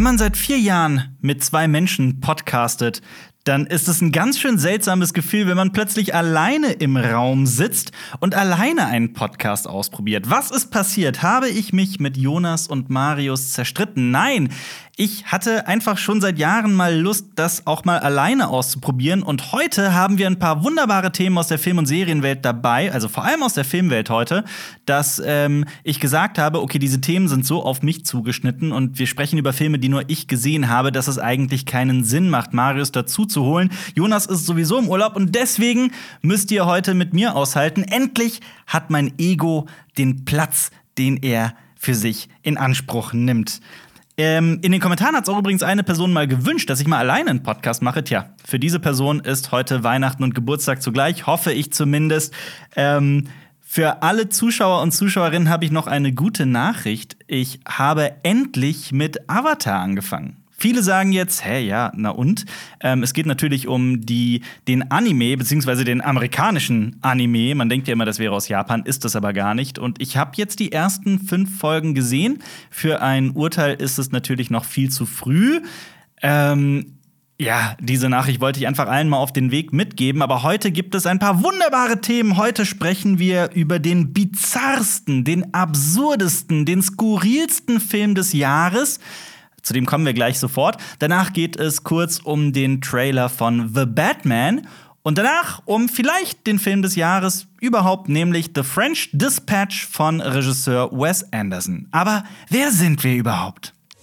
Wenn man seit vier Jahren mit zwei Menschen podcastet, dann ist es ein ganz schön seltsames Gefühl, wenn man plötzlich alleine im Raum sitzt und alleine einen Podcast ausprobiert. Was ist passiert? Habe ich mich mit Jonas und Marius zerstritten? Nein, ich hatte einfach schon seit Jahren mal Lust, das auch mal alleine auszuprobieren. Und heute haben wir ein paar wunderbare Themen aus der Film- und Serienwelt dabei, also vor allem aus der Filmwelt heute, dass ähm, ich gesagt habe, okay, diese Themen sind so auf mich zugeschnitten und wir sprechen über Filme, die nur ich gesehen habe, dass es eigentlich keinen Sinn macht, Marius dazu zu holen. Jonas ist sowieso im Urlaub und deswegen müsst ihr heute mit mir aushalten. Endlich hat mein Ego den Platz, den er für sich in Anspruch nimmt. Ähm, in den Kommentaren hat es auch übrigens eine Person mal gewünscht, dass ich mal alleine einen Podcast mache. Tja, für diese Person ist heute Weihnachten und Geburtstag zugleich, hoffe ich zumindest. Ähm, für alle Zuschauer und Zuschauerinnen habe ich noch eine gute Nachricht. Ich habe endlich mit Avatar angefangen. Viele sagen jetzt, hä, ja, na und? Ähm, es geht natürlich um die, den Anime, beziehungsweise den amerikanischen Anime. Man denkt ja immer, das wäre aus Japan, ist das aber gar nicht. Und ich habe jetzt die ersten fünf Folgen gesehen. Für ein Urteil ist es natürlich noch viel zu früh. Ähm, ja, diese Nachricht wollte ich einfach allen mal auf den Weg mitgeben, aber heute gibt es ein paar wunderbare Themen. Heute sprechen wir über den bizarrsten, den absurdesten, den skurrilsten Film des Jahres. Zu dem kommen wir gleich sofort. Danach geht es kurz um den Trailer von The Batman und danach um vielleicht den Film des Jahres überhaupt, nämlich The French Dispatch von Regisseur Wes Anderson. Aber wer sind wir überhaupt?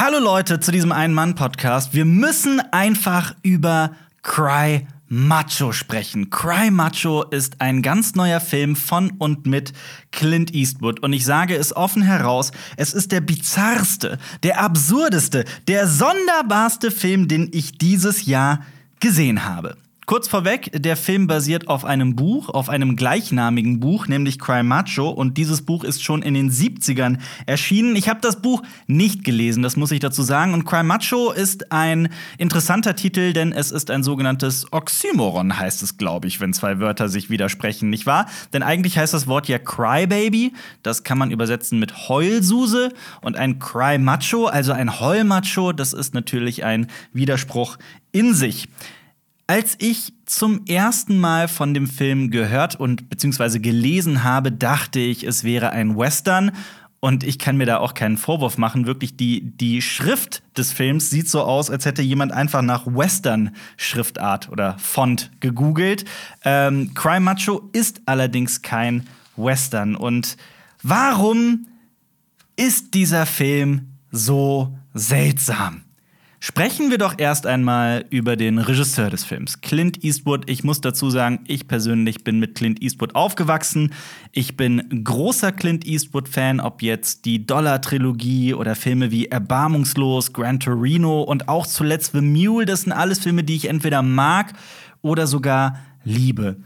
Hallo Leute zu diesem Ein-Mann-Podcast. Wir müssen einfach über Cry Macho sprechen. Cry Macho ist ein ganz neuer Film von und mit Clint Eastwood. Und ich sage es offen heraus, es ist der bizarrste, der absurdeste, der sonderbarste Film, den ich dieses Jahr gesehen habe. Kurz vorweg, der Film basiert auf einem Buch, auf einem gleichnamigen Buch, nämlich Cry Macho. Und dieses Buch ist schon in den 70ern erschienen. Ich habe das Buch nicht gelesen, das muss ich dazu sagen. Und Cry Macho ist ein interessanter Titel, denn es ist ein sogenanntes Oxymoron, heißt es, glaube ich, wenn zwei Wörter sich widersprechen, nicht wahr? Denn eigentlich heißt das Wort ja Crybaby. Das kann man übersetzen mit Heulsuse. Und ein Cry Macho, also ein Heulmacho, das ist natürlich ein Widerspruch in sich. Als ich zum ersten Mal von dem Film gehört und beziehungsweise gelesen habe, dachte ich, es wäre ein Western. Und ich kann mir da auch keinen Vorwurf machen. Wirklich, die, die Schrift des Films sieht so aus, als hätte jemand einfach nach Western-Schriftart oder Font gegoogelt. Ähm, Cry Macho ist allerdings kein Western. Und warum ist dieser Film so seltsam? Sprechen wir doch erst einmal über den Regisseur des Films, Clint Eastwood. Ich muss dazu sagen, ich persönlich bin mit Clint Eastwood aufgewachsen. Ich bin großer Clint Eastwood-Fan, ob jetzt die Dollar-Trilogie oder Filme wie Erbarmungslos, Gran Torino und auch zuletzt The Mule. Das sind alles Filme, die ich entweder mag oder sogar liebe.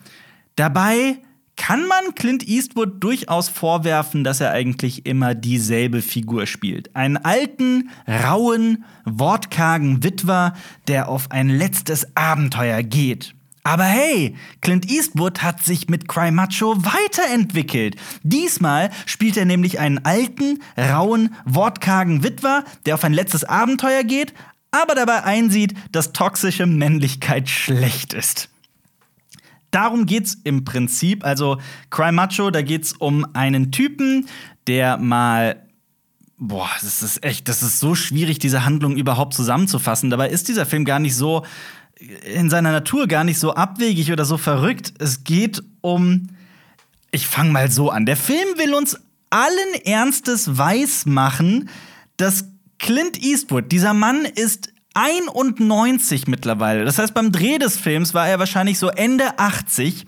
Dabei kann man Clint Eastwood durchaus vorwerfen, dass er eigentlich immer dieselbe Figur spielt. Einen alten, rauen, wortkargen Witwer, der auf ein letztes Abenteuer geht. Aber hey, Clint Eastwood hat sich mit Cry Macho weiterentwickelt. Diesmal spielt er nämlich einen alten, rauen, wortkargen Witwer, der auf ein letztes Abenteuer geht, aber dabei einsieht, dass toxische Männlichkeit schlecht ist darum geht's im Prinzip. Also Cry Macho, da geht's um einen Typen, der mal Boah, das ist echt, das ist so schwierig, diese Handlung überhaupt zusammenzufassen. Dabei ist dieser Film gar nicht so in seiner Natur gar nicht so abwegig oder so verrückt. Es geht um ich fange mal so an. Der Film will uns allen Ernstes weismachen, dass Clint Eastwood, dieser Mann ist 91 mittlerweile. Das heißt, beim Dreh des Films war er wahrscheinlich so Ende 80.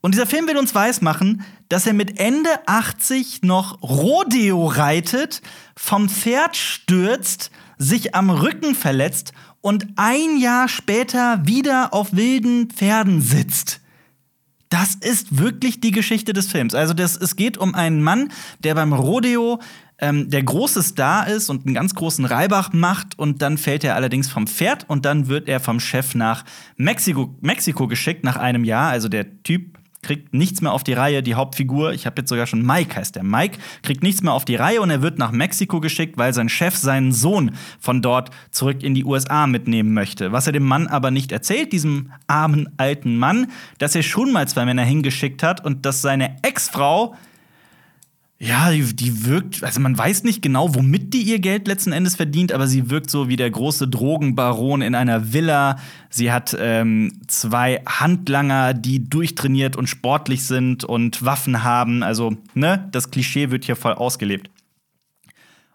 Und dieser Film will uns weismachen, dass er mit Ende 80 noch Rodeo reitet, vom Pferd stürzt, sich am Rücken verletzt und ein Jahr später wieder auf wilden Pferden sitzt. Das ist wirklich die Geschichte des Films. Also das, es geht um einen Mann, der beim Rodeo ähm, der große Star ist und einen ganz großen Reibach macht und dann fällt er allerdings vom Pferd und dann wird er vom Chef nach Mexiko, Mexiko geschickt nach einem Jahr. Also der Typ kriegt nichts mehr auf die Reihe, die Hauptfigur, ich habe jetzt sogar schon Mike heißt der. Mike kriegt nichts mehr auf die Reihe und er wird nach Mexiko geschickt, weil sein Chef seinen Sohn von dort zurück in die USA mitnehmen möchte. Was er dem Mann aber nicht erzählt, diesem armen alten Mann, dass er schon mal zwei Männer hingeschickt hat und dass seine Ex-Frau ja, die, die, wirkt, also man weiß nicht genau, womit die ihr Geld letzten Endes verdient, aber sie wirkt so wie der große Drogenbaron in einer Villa. Sie hat ähm, zwei Handlanger, die durchtrainiert und sportlich sind und Waffen haben. Also, ne, das Klischee wird hier voll ausgelebt.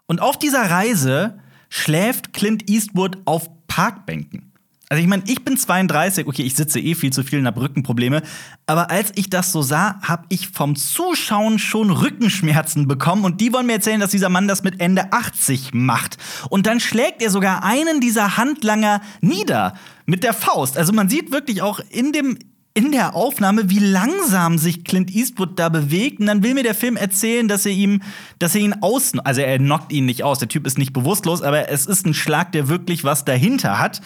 Und auf dieser Reise schläft Clint Eastwood auf Parkbänken. Also ich meine, ich bin 32, okay, ich sitze eh viel zu viel und habe Rückenprobleme, aber als ich das so sah, habe ich vom Zuschauen schon Rückenschmerzen bekommen und die wollen mir erzählen, dass dieser Mann das mit Ende 80 macht. Und dann schlägt er sogar einen dieser Handlanger nieder mit der Faust. Also man sieht wirklich auch in dem in der Aufnahme, wie langsam sich Clint Eastwood da bewegt. Und dann will mir der Film erzählen, dass er ihm, dass er ihn aus, also er knockt ihn nicht aus. Der Typ ist nicht bewusstlos, aber es ist ein Schlag, der wirklich was dahinter hat.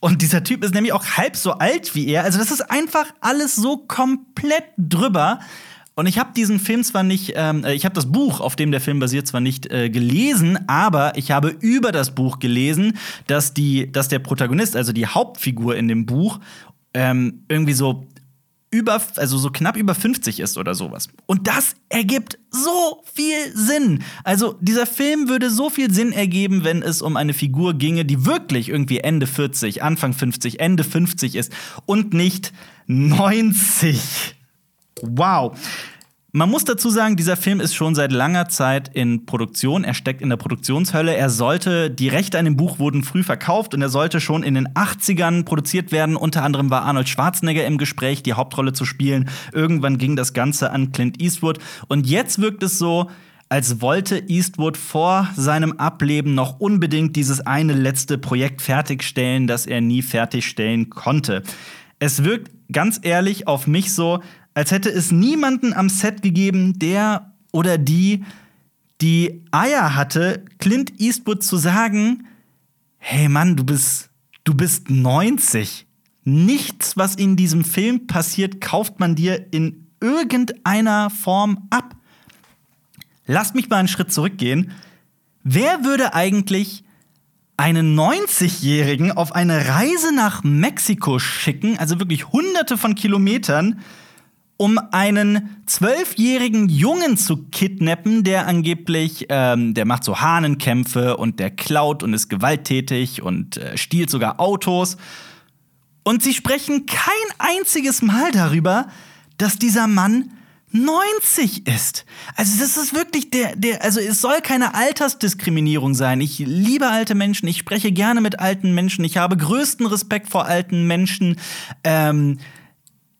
Und dieser Typ ist nämlich auch halb so alt wie er. Also das ist einfach alles so komplett drüber. Und ich habe diesen Film zwar nicht, ähm, äh, ich habe das Buch, auf dem der Film basiert, zwar nicht äh, gelesen, aber ich habe über das Buch gelesen, dass die, dass der Protagonist, also die Hauptfigur in dem Buch, ähm, irgendwie so über, also so knapp über 50 ist oder sowas. Und das ergibt so viel Sinn. Also dieser Film würde so viel Sinn ergeben, wenn es um eine Figur ginge, die wirklich irgendwie Ende 40, Anfang 50, Ende 50 ist und nicht 90. Wow. Man muss dazu sagen, dieser Film ist schon seit langer Zeit in Produktion. Er steckt in der Produktionshölle. Er sollte, die Rechte an dem Buch wurden früh verkauft und er sollte schon in den 80ern produziert werden. Unter anderem war Arnold Schwarzenegger im Gespräch, die Hauptrolle zu spielen. Irgendwann ging das Ganze an Clint Eastwood. Und jetzt wirkt es so, als wollte Eastwood vor seinem Ableben noch unbedingt dieses eine letzte Projekt fertigstellen, das er nie fertigstellen konnte. Es wirkt ganz ehrlich auf mich so, als hätte es niemanden am Set gegeben, der oder die die Eier hatte, Clint Eastwood zu sagen, hey Mann, du bist, du bist 90. Nichts, was in diesem Film passiert, kauft man dir in irgendeiner Form ab. Lasst mich mal einen Schritt zurückgehen. Wer würde eigentlich einen 90-Jährigen auf eine Reise nach Mexiko schicken, also wirklich hunderte von Kilometern, um einen zwölfjährigen Jungen zu kidnappen, der angeblich, ähm, der macht so Hahnenkämpfe und der klaut und ist gewalttätig und äh, stiehlt sogar Autos. Und sie sprechen kein einziges Mal darüber, dass dieser Mann 90 ist. Also das ist wirklich der, der, also es soll keine Altersdiskriminierung sein. Ich liebe alte Menschen, ich spreche gerne mit alten Menschen, ich habe größten Respekt vor alten Menschen. Ähm,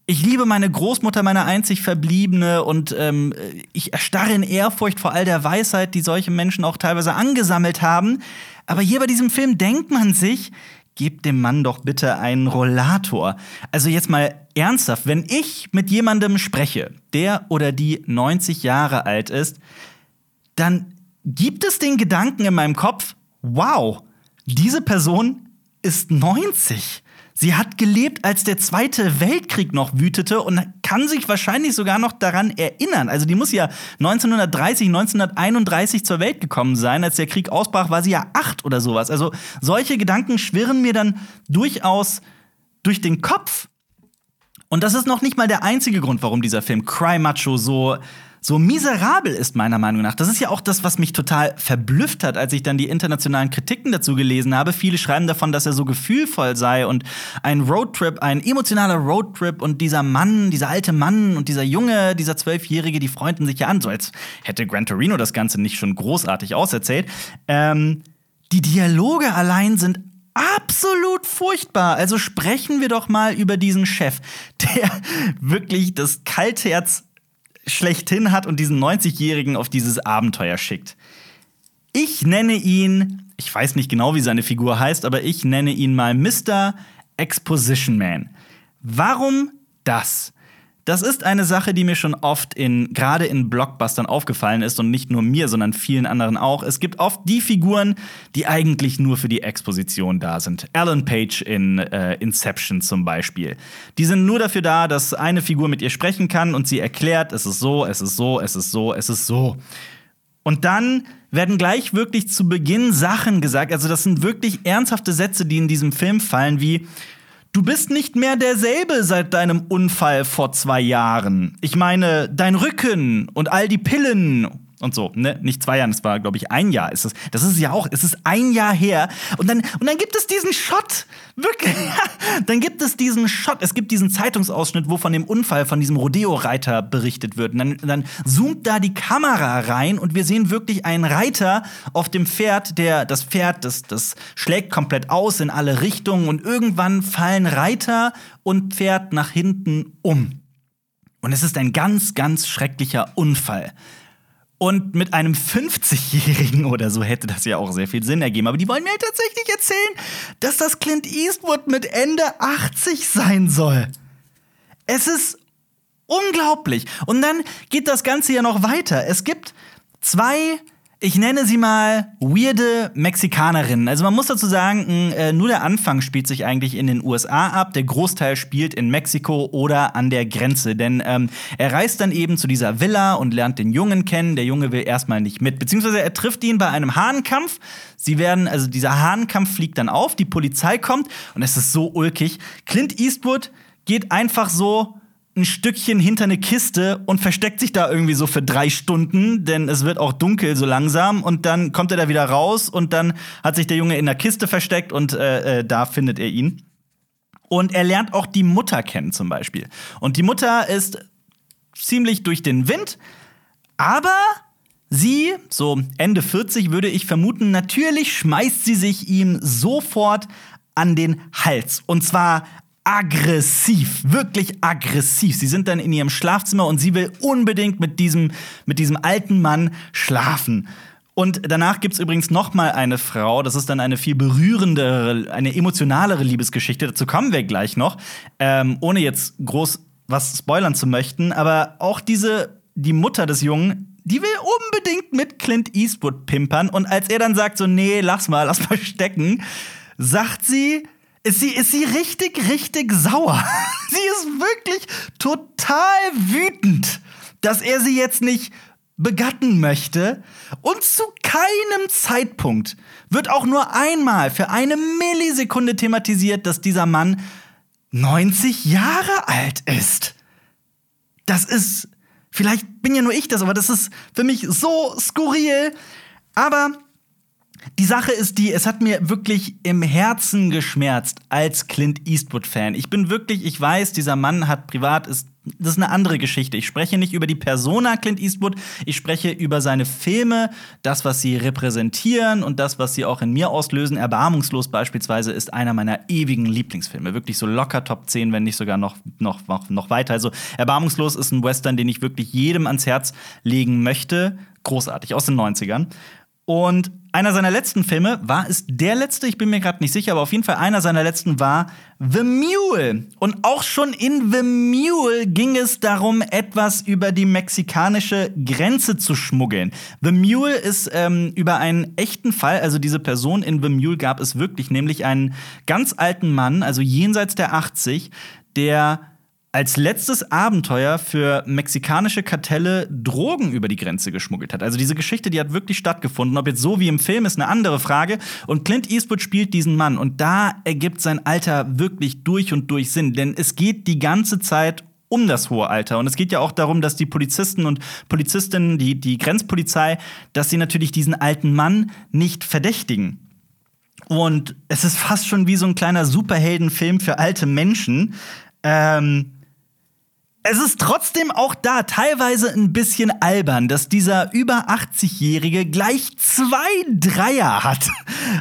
ich liebe meine Großmutter, meine einzig Verbliebene, und ähm, ich erstarre in Ehrfurcht vor all der Weisheit, die solche Menschen auch teilweise angesammelt haben. Aber hier bei diesem Film denkt man sich, gebt dem Mann doch bitte einen Rollator. Also jetzt mal ernsthaft, wenn ich mit jemandem spreche, der oder die 90 Jahre alt ist, dann gibt es den Gedanken in meinem Kopf, wow, diese Person ist 90. Sie hat gelebt, als der Zweite Weltkrieg noch wütete und kann sich wahrscheinlich sogar noch daran erinnern. Also die muss ja 1930, 1931 zur Welt gekommen sein. Als der Krieg ausbrach, war sie ja acht oder sowas. Also solche Gedanken schwirren mir dann durchaus durch den Kopf. Und das ist noch nicht mal der einzige Grund, warum dieser Film Cry Macho so so miserabel ist, meiner Meinung nach. Das ist ja auch das, was mich total verblüfft hat, als ich dann die internationalen Kritiken dazu gelesen habe. Viele schreiben davon, dass er so gefühlvoll sei und ein Roadtrip, ein emotionaler Roadtrip und dieser Mann, dieser alte Mann und dieser Junge, dieser Zwölfjährige, die freunden sich ja an, so als hätte Gran Torino das Ganze nicht schon großartig auserzählt. Ähm, die Dialoge allein sind absolut furchtbar. Also sprechen wir doch mal über diesen Chef, der wirklich das Kaltherz schlechthin hat und diesen 90-Jährigen auf dieses Abenteuer schickt. Ich nenne ihn, ich weiß nicht genau, wie seine Figur heißt, aber ich nenne ihn mal Mr. Exposition Man. Warum das? Das ist eine Sache, die mir schon oft in gerade in Blockbustern aufgefallen ist und nicht nur mir, sondern vielen anderen auch. Es gibt oft die Figuren, die eigentlich nur für die Exposition da sind. Alan Page in äh, Inception zum Beispiel. Die sind nur dafür da, dass eine Figur mit ihr sprechen kann und sie erklärt, es ist so, es ist so, es ist so, es ist so. Und dann werden gleich wirklich zu Beginn Sachen gesagt. Also das sind wirklich ernsthafte Sätze, die in diesem Film fallen, wie Du bist nicht mehr derselbe seit deinem Unfall vor zwei Jahren. Ich meine, dein Rücken und all die Pillen und so, ne? Nicht zwei Jahre, es war, glaube ich, ein Jahr. Ist das, das ist ja auch, es ist ein Jahr her. Und dann, und dann gibt es diesen Shot. Wirklich. dann gibt es diesen Shot. Es gibt diesen Zeitungsausschnitt, wo von dem Unfall von diesem Rodeo-Reiter berichtet wird. Und dann, dann zoomt da die Kamera rein und wir sehen wirklich einen Reiter auf dem Pferd, der, das Pferd, das, das schlägt komplett aus in alle Richtungen und irgendwann fallen Reiter und Pferd nach hinten um. Und es ist ein ganz, ganz schrecklicher Unfall. Und mit einem 50-Jährigen oder so hätte das ja auch sehr viel Sinn ergeben. Aber die wollen mir halt tatsächlich erzählen, dass das Clint Eastwood mit Ende 80 sein soll. Es ist unglaublich. Und dann geht das Ganze ja noch weiter. Es gibt zwei ich nenne sie mal weirde Mexikanerinnen. Also man muss dazu sagen, äh, nur der Anfang spielt sich eigentlich in den USA ab. Der Großteil spielt in Mexiko oder an der Grenze. Denn ähm, er reist dann eben zu dieser Villa und lernt den Jungen kennen. Der Junge will erstmal nicht mit. Beziehungsweise er trifft ihn bei einem Hahnkampf. Sie werden, also dieser Hahnkampf fliegt dann auf, die Polizei kommt und es ist so ulkig. Clint Eastwood geht einfach so ein Stückchen hinter eine Kiste und versteckt sich da irgendwie so für drei Stunden, denn es wird auch dunkel so langsam und dann kommt er da wieder raus und dann hat sich der Junge in der Kiste versteckt und äh, äh, da findet er ihn. Und er lernt auch die Mutter kennen zum Beispiel. Und die Mutter ist ziemlich durch den Wind, aber sie, so Ende 40 würde ich vermuten, natürlich schmeißt sie sich ihm sofort an den Hals. Und zwar aggressiv, wirklich aggressiv. Sie sind dann in ihrem Schlafzimmer und sie will unbedingt mit diesem, mit diesem alten Mann schlafen. Und danach gibt es übrigens noch mal eine Frau, das ist dann eine viel berührendere, eine emotionalere Liebesgeschichte, dazu kommen wir gleich noch, ähm, ohne jetzt groß was spoilern zu möchten, aber auch diese, die Mutter des Jungen, die will unbedingt mit Clint Eastwood pimpern und als er dann sagt so, nee, lass mal, lass mal stecken, sagt sie, ist sie, ist sie richtig, richtig sauer. sie ist wirklich total wütend, dass er sie jetzt nicht begatten möchte. Und zu keinem Zeitpunkt wird auch nur einmal für eine Millisekunde thematisiert, dass dieser Mann 90 Jahre alt ist. Das ist, vielleicht bin ja nur ich das, aber das ist für mich so skurril. Aber die Sache ist die, es hat mir wirklich im Herzen geschmerzt als Clint Eastwood-Fan. Ich bin wirklich, ich weiß, dieser Mann hat privat, ist, das ist eine andere Geschichte. Ich spreche nicht über die Persona Clint Eastwood, ich spreche über seine Filme, das, was sie repräsentieren und das, was sie auch in mir auslösen. Erbarmungslos beispielsweise ist einer meiner ewigen Lieblingsfilme. Wirklich so locker Top 10, wenn nicht sogar noch, noch, noch, noch weiter. Also Erbarmungslos ist ein Western, den ich wirklich jedem ans Herz legen möchte. Großartig, aus den 90ern. Und einer seiner letzten Filme war es der letzte, ich bin mir gerade nicht sicher, aber auf jeden Fall einer seiner letzten war The Mule. Und auch schon in The Mule ging es darum, etwas über die mexikanische Grenze zu schmuggeln. The Mule ist ähm, über einen echten Fall, also diese Person in The Mule gab es wirklich, nämlich einen ganz alten Mann, also jenseits der 80, der als letztes Abenteuer für mexikanische Kartelle Drogen über die Grenze geschmuggelt hat. Also diese Geschichte, die hat wirklich stattgefunden. Ob jetzt so wie im Film ist eine andere Frage. Und Clint Eastwood spielt diesen Mann. Und da ergibt sein Alter wirklich durch und durch Sinn. Denn es geht die ganze Zeit um das hohe Alter. Und es geht ja auch darum, dass die Polizisten und Polizistinnen, die, die Grenzpolizei, dass sie natürlich diesen alten Mann nicht verdächtigen. Und es ist fast schon wie so ein kleiner Superheldenfilm für alte Menschen. Ähm, es ist trotzdem auch da teilweise ein bisschen albern, dass dieser über 80-Jährige gleich zwei Dreier hat.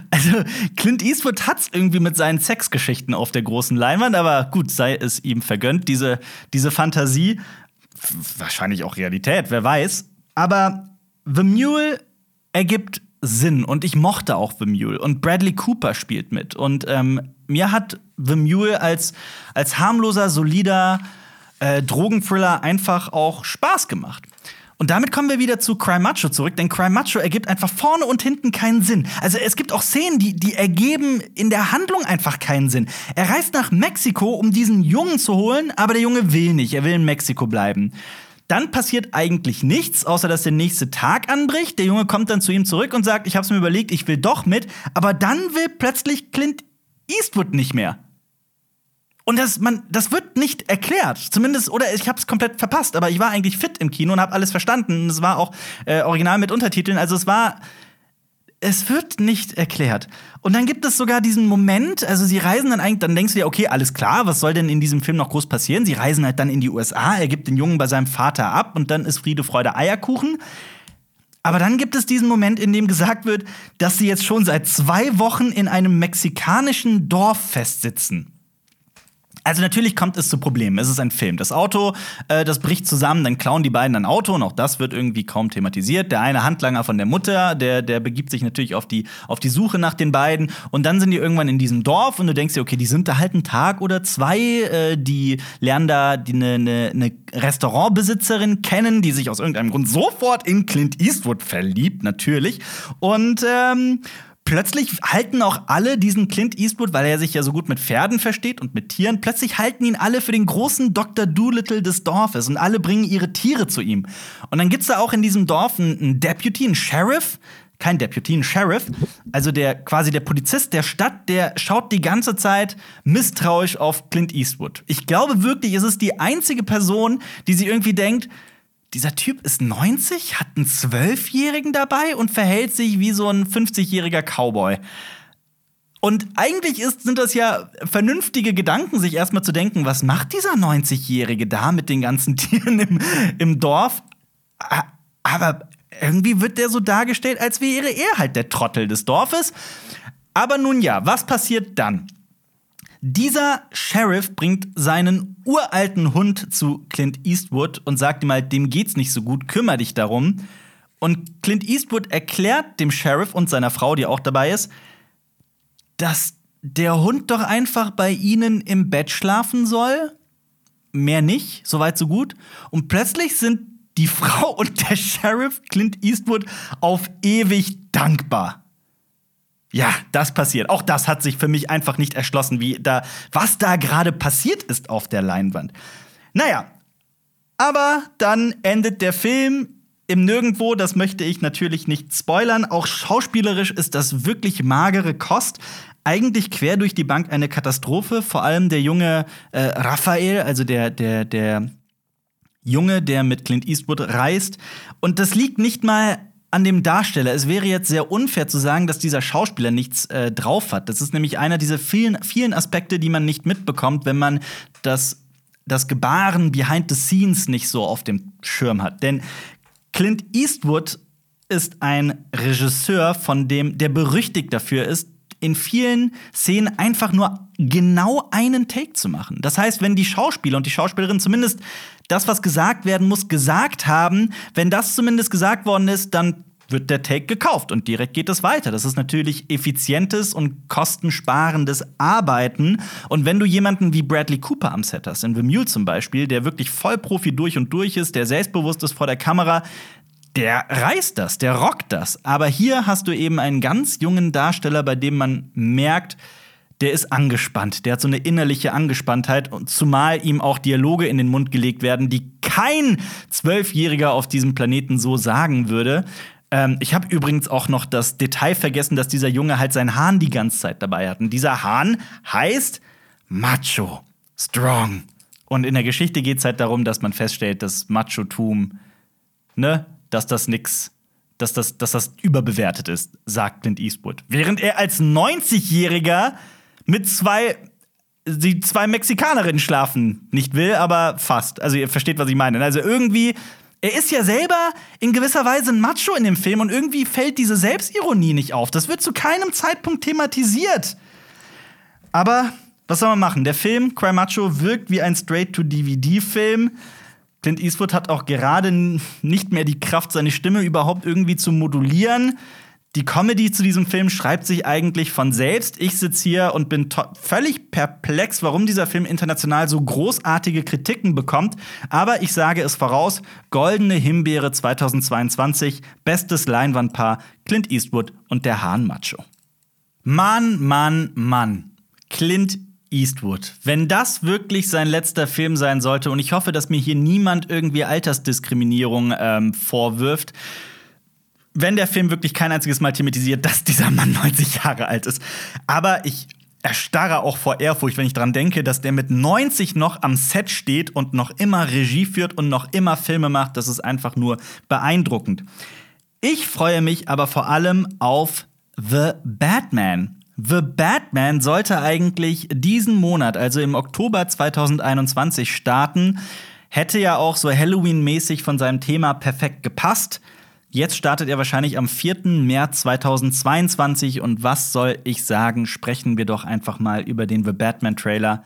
Also Clint Eastwood hat's irgendwie mit seinen Sexgeschichten auf der großen Leinwand, aber gut, sei es ihm vergönnt, diese, diese Fantasie. Wahrscheinlich auch Realität, wer weiß. Aber The Mule ergibt Sinn und ich mochte auch The Mule und Bradley Cooper spielt mit und ähm, mir hat The Mule als, als harmloser, solider äh, Drogenthriller einfach auch Spaß gemacht. Und damit kommen wir wieder zu Cry Macho zurück, denn Cry Macho ergibt einfach vorne und hinten keinen Sinn. Also es gibt auch Szenen, die, die ergeben in der Handlung einfach keinen Sinn. Er reist nach Mexiko, um diesen Jungen zu holen, aber der Junge will nicht, er will in Mexiko bleiben. Dann passiert eigentlich nichts, außer dass der nächste Tag anbricht. Der Junge kommt dann zu ihm zurück und sagt, ich hab's mir überlegt, ich will doch mit. Aber dann will plötzlich Clint Eastwood nicht mehr. Und das, man, das wird nicht erklärt. Zumindest, oder ich habe es komplett verpasst, aber ich war eigentlich fit im Kino und habe alles verstanden. Es war auch äh, original mit Untertiteln. Also es war. Es wird nicht erklärt. Und dann gibt es sogar diesen Moment, also sie reisen dann eigentlich, dann denkst du dir, okay, alles klar, was soll denn in diesem Film noch groß passieren? Sie reisen halt dann in die USA, er gibt den Jungen bei seinem Vater ab und dann ist Friede, Freude, Eierkuchen. Aber dann gibt es diesen Moment, in dem gesagt wird, dass sie jetzt schon seit zwei Wochen in einem mexikanischen Dorf festsitzen. Also natürlich kommt es zu Problemen. Es ist ein Film. Das Auto, äh, das bricht zusammen, dann klauen die beiden ein Auto und auch das wird irgendwie kaum thematisiert. Der eine Handlanger von der Mutter, der, der begibt sich natürlich auf die, auf die Suche nach den beiden und dann sind die irgendwann in diesem Dorf und du denkst dir, okay, die sind da halt einen Tag oder zwei, äh, die lernen da eine ne, ne Restaurantbesitzerin kennen, die sich aus irgendeinem Grund sofort in Clint Eastwood verliebt, natürlich. Und ähm, plötzlich halten auch alle diesen Clint Eastwood, weil er sich ja so gut mit Pferden versteht und mit Tieren, plötzlich halten ihn alle für den großen Dr. Doolittle des Dorfes und alle bringen ihre Tiere zu ihm. Und dann gibt's da auch in diesem Dorf einen, Deputy, einen Sheriff, kein Deputy, ein Sheriff, also der quasi der Polizist der Stadt, der schaut die ganze Zeit misstrauisch auf Clint Eastwood. Ich glaube wirklich, es ist die einzige Person, die sich irgendwie denkt, dieser Typ ist 90, hat einen Zwölfjährigen dabei und verhält sich wie so ein 50-jähriger Cowboy. Und eigentlich ist, sind das ja vernünftige Gedanken, sich erstmal zu denken, was macht dieser 90-Jährige da mit den ganzen Tieren im, im Dorf? Aber irgendwie wird der so dargestellt, als wäre er halt der Trottel des Dorfes. Aber nun ja, was passiert dann? Dieser Sheriff bringt seinen uralten Hund zu Clint Eastwood und sagt ihm halt, dem geht's nicht so gut, kümmere dich darum. Und Clint Eastwood erklärt dem Sheriff und seiner Frau, die auch dabei ist, dass der Hund doch einfach bei ihnen im Bett schlafen soll. Mehr nicht, soweit so gut. Und plötzlich sind die Frau und der Sheriff Clint Eastwood auf ewig dankbar. Ja, das passiert. Auch das hat sich für mich einfach nicht erschlossen, wie da, was da gerade passiert ist auf der Leinwand. Naja, aber dann endet der Film im Nirgendwo, das möchte ich natürlich nicht spoilern. Auch schauspielerisch ist das wirklich magere Kost. Eigentlich quer durch die Bank eine Katastrophe. Vor allem der junge äh, Raphael, also der, der, der Junge, der mit Clint Eastwood reist. Und das liegt nicht mal an dem Darsteller. Es wäre jetzt sehr unfair zu sagen, dass dieser Schauspieler nichts äh, drauf hat. Das ist nämlich einer dieser vielen, vielen Aspekte, die man nicht mitbekommt, wenn man das, das Gebaren behind the scenes nicht so auf dem Schirm hat. Denn Clint Eastwood ist ein Regisseur, von dem der berüchtigt dafür ist, in vielen Szenen einfach nur genau einen Take zu machen. Das heißt, wenn die Schauspieler und die Schauspielerin zumindest das, was gesagt werden muss, gesagt haben, wenn das zumindest gesagt worden ist, dann wird der Take gekauft und direkt geht es weiter. Das ist natürlich effizientes und kostensparendes Arbeiten. Und wenn du jemanden wie Bradley Cooper am Set hast, in The Mule zum Beispiel, der wirklich Vollprofi durch und durch ist, der selbstbewusst ist vor der Kamera, der reißt das, der rockt das. Aber hier hast du eben einen ganz jungen Darsteller, bei dem man merkt, der ist angespannt. Der hat so eine innerliche Angespanntheit. Und zumal ihm auch Dialoge in den Mund gelegt werden, die kein Zwölfjähriger auf diesem Planeten so sagen würde. Ähm, ich habe übrigens auch noch das Detail vergessen, dass dieser Junge halt seinen Hahn die ganze Zeit dabei hat. Und dieser Hahn heißt Macho, Strong. Und in der Geschichte geht es halt darum, dass man feststellt, dass Machotum, ne, dass das nix, dass das, dass das überbewertet ist, sagt Clint Eastwood. Während er als 90-Jähriger mit zwei die zwei Mexikanerinnen schlafen nicht will, aber fast. Also ihr versteht, was ich meine. Also irgendwie er ist ja selber in gewisser Weise ein Macho in dem Film und irgendwie fällt diese Selbstironie nicht auf. Das wird zu keinem Zeitpunkt thematisiert. Aber was soll man machen? Der Film Cry Macho wirkt wie ein Straight-to-DVD-Film. Clint Eastwood hat auch gerade nicht mehr die Kraft, seine Stimme überhaupt irgendwie zu modulieren. Die Comedy zu diesem Film schreibt sich eigentlich von selbst. Ich sitze hier und bin völlig perplex, warum dieser Film international so großartige Kritiken bekommt. Aber ich sage es voraus: Goldene Himbeere 2022, bestes Leinwandpaar Clint Eastwood und der Hahnmacho. Mann, Mann, Mann. Clint Eastwood. Wenn das wirklich sein letzter Film sein sollte, und ich hoffe, dass mir hier niemand irgendwie Altersdiskriminierung ähm, vorwirft, wenn der Film wirklich kein einziges Mal thematisiert, dass dieser Mann 90 Jahre alt ist. Aber ich erstarre auch vor Ehrfurcht, wenn ich daran denke, dass der mit 90 noch am Set steht und noch immer Regie führt und noch immer Filme macht. Das ist einfach nur beeindruckend. Ich freue mich aber vor allem auf The Batman. The Batman sollte eigentlich diesen Monat, also im Oktober 2021, starten. Hätte ja auch so Halloween-mäßig von seinem Thema perfekt gepasst. Jetzt startet er wahrscheinlich am 4. März 2022 und was soll ich sagen? Sprechen wir doch einfach mal über den The Batman Trailer.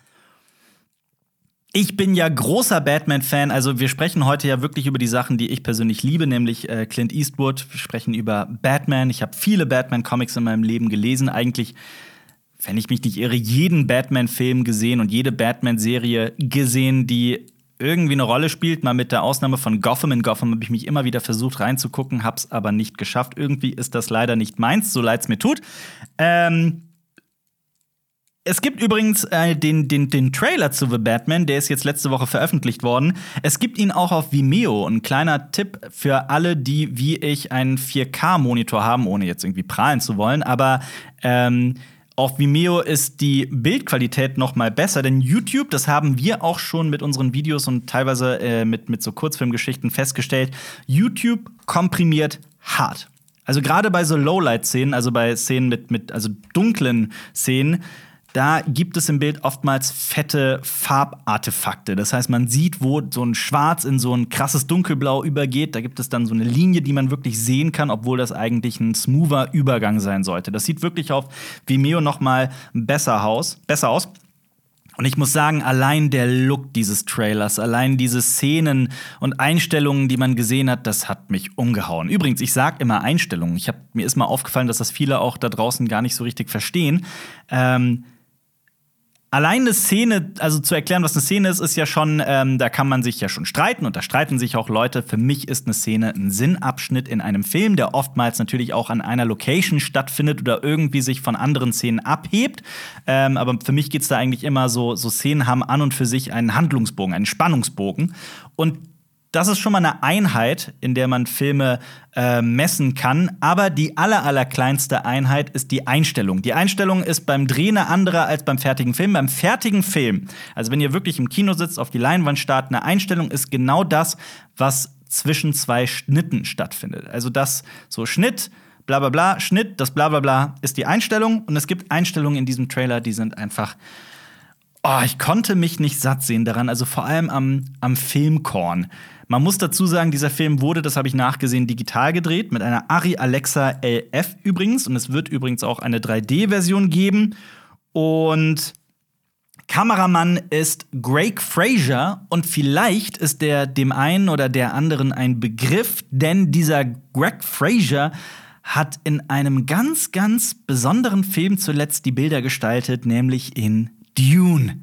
Ich bin ja großer Batman-Fan, also wir sprechen heute ja wirklich über die Sachen, die ich persönlich liebe, nämlich äh, Clint Eastwood. Wir sprechen über Batman. Ich habe viele Batman-Comics in meinem Leben gelesen. Eigentlich, wenn ich mich nicht irre, jeden Batman-Film gesehen und jede Batman-Serie gesehen, die irgendwie eine Rolle spielt, mal mit der Ausnahme von Gotham. In Gotham habe ich mich immer wieder versucht reinzugucken, hab's aber nicht geschafft. Irgendwie ist das leider nicht meins, so leid's mir tut. Ähm es gibt übrigens äh, den, den, den Trailer zu The Batman, der ist jetzt letzte Woche veröffentlicht worden. Es gibt ihn auch auf Vimeo. Ein kleiner Tipp für alle, die wie ich einen 4K-Monitor haben, ohne jetzt irgendwie prahlen zu wollen. Aber ähm, auf Vimeo ist die Bildqualität noch mal besser, denn YouTube, das haben wir auch schon mit unseren Videos und teilweise äh, mit, mit so Kurzfilmgeschichten festgestellt, YouTube komprimiert hart. Also gerade bei so Lowlight-Szenen, also bei Szenen mit, mit also dunklen Szenen, da gibt es im Bild oftmals fette Farbartefakte. Das heißt, man sieht, wo so ein Schwarz in so ein krasses Dunkelblau übergeht. Da gibt es dann so eine Linie, die man wirklich sehen kann, obwohl das eigentlich ein smoother Übergang sein sollte. Das sieht wirklich auf Vimeo noch mal besser aus. Besser aus. Und ich muss sagen, allein der Look dieses Trailers, allein diese Szenen und Einstellungen, die man gesehen hat, das hat mich umgehauen. Übrigens, ich sag immer Einstellungen. Ich hab, mir ist mal aufgefallen, dass das viele auch da draußen gar nicht so richtig verstehen. Ähm, Allein eine Szene, also zu erklären, was eine Szene ist, ist ja schon, ähm, da kann man sich ja schon streiten und da streiten sich auch Leute. Für mich ist eine Szene ein Sinnabschnitt in einem Film, der oftmals natürlich auch an einer Location stattfindet oder irgendwie sich von anderen Szenen abhebt. Ähm, aber für mich geht es da eigentlich immer so, so Szenen haben an und für sich einen Handlungsbogen, einen Spannungsbogen. Und das ist schon mal eine Einheit, in der man Filme äh, messen kann. Aber die aller, aller kleinste Einheit ist die Einstellung. Die Einstellung ist beim Drehen eine andere als beim fertigen Film. Beim fertigen Film, also wenn ihr wirklich im Kino sitzt, auf die Leinwand starrt, eine Einstellung ist genau das, was zwischen zwei Schnitten stattfindet. Also das so Schnitt, bla bla bla, Schnitt, das bla bla bla ist die Einstellung. Und es gibt Einstellungen in diesem Trailer, die sind einfach Oh, ich konnte mich nicht satt sehen daran, also vor allem am, am Filmkorn. Man muss dazu sagen, dieser Film wurde, das habe ich nachgesehen, digital gedreht, mit einer Ari Alexa LF übrigens. Und es wird übrigens auch eine 3D-Version geben. Und Kameramann ist Greg Fraser und vielleicht ist der dem einen oder der anderen ein Begriff, denn dieser Greg Fraser hat in einem ganz, ganz besonderen Film zuletzt die Bilder gestaltet, nämlich in Dune.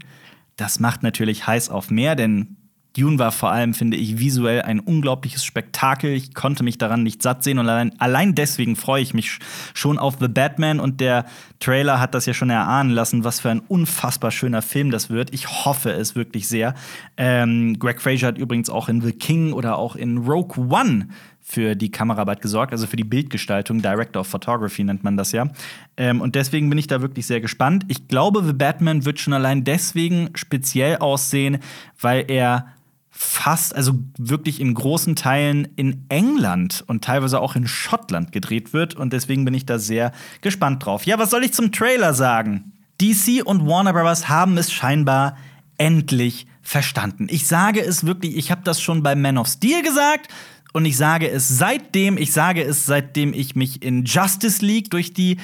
Das macht natürlich heiß auf mehr, denn Dune war vor allem, finde ich, visuell ein unglaubliches Spektakel. Ich konnte mich daran nicht satt sehen und allein, allein deswegen freue ich mich schon auf The Batman und der Trailer hat das ja schon erahnen lassen, was für ein unfassbar schöner Film das wird. Ich hoffe es wirklich sehr. Ähm, Greg Fraser hat übrigens auch in The King oder auch in Rogue One für die Kameraarbeit gesorgt, also für die Bildgestaltung, Director of Photography nennt man das ja. Ähm, und deswegen bin ich da wirklich sehr gespannt. Ich glaube, The Batman wird schon allein deswegen speziell aussehen, weil er fast, also wirklich in großen Teilen in England und teilweise auch in Schottland gedreht wird. Und deswegen bin ich da sehr gespannt drauf. Ja, was soll ich zum Trailer sagen? DC und Warner Bros. haben es scheinbar endlich verstanden. Ich sage es wirklich, ich habe das schon bei Man of Steel gesagt und ich sage es seitdem, ich sage es seitdem ich mich in Justice League durch die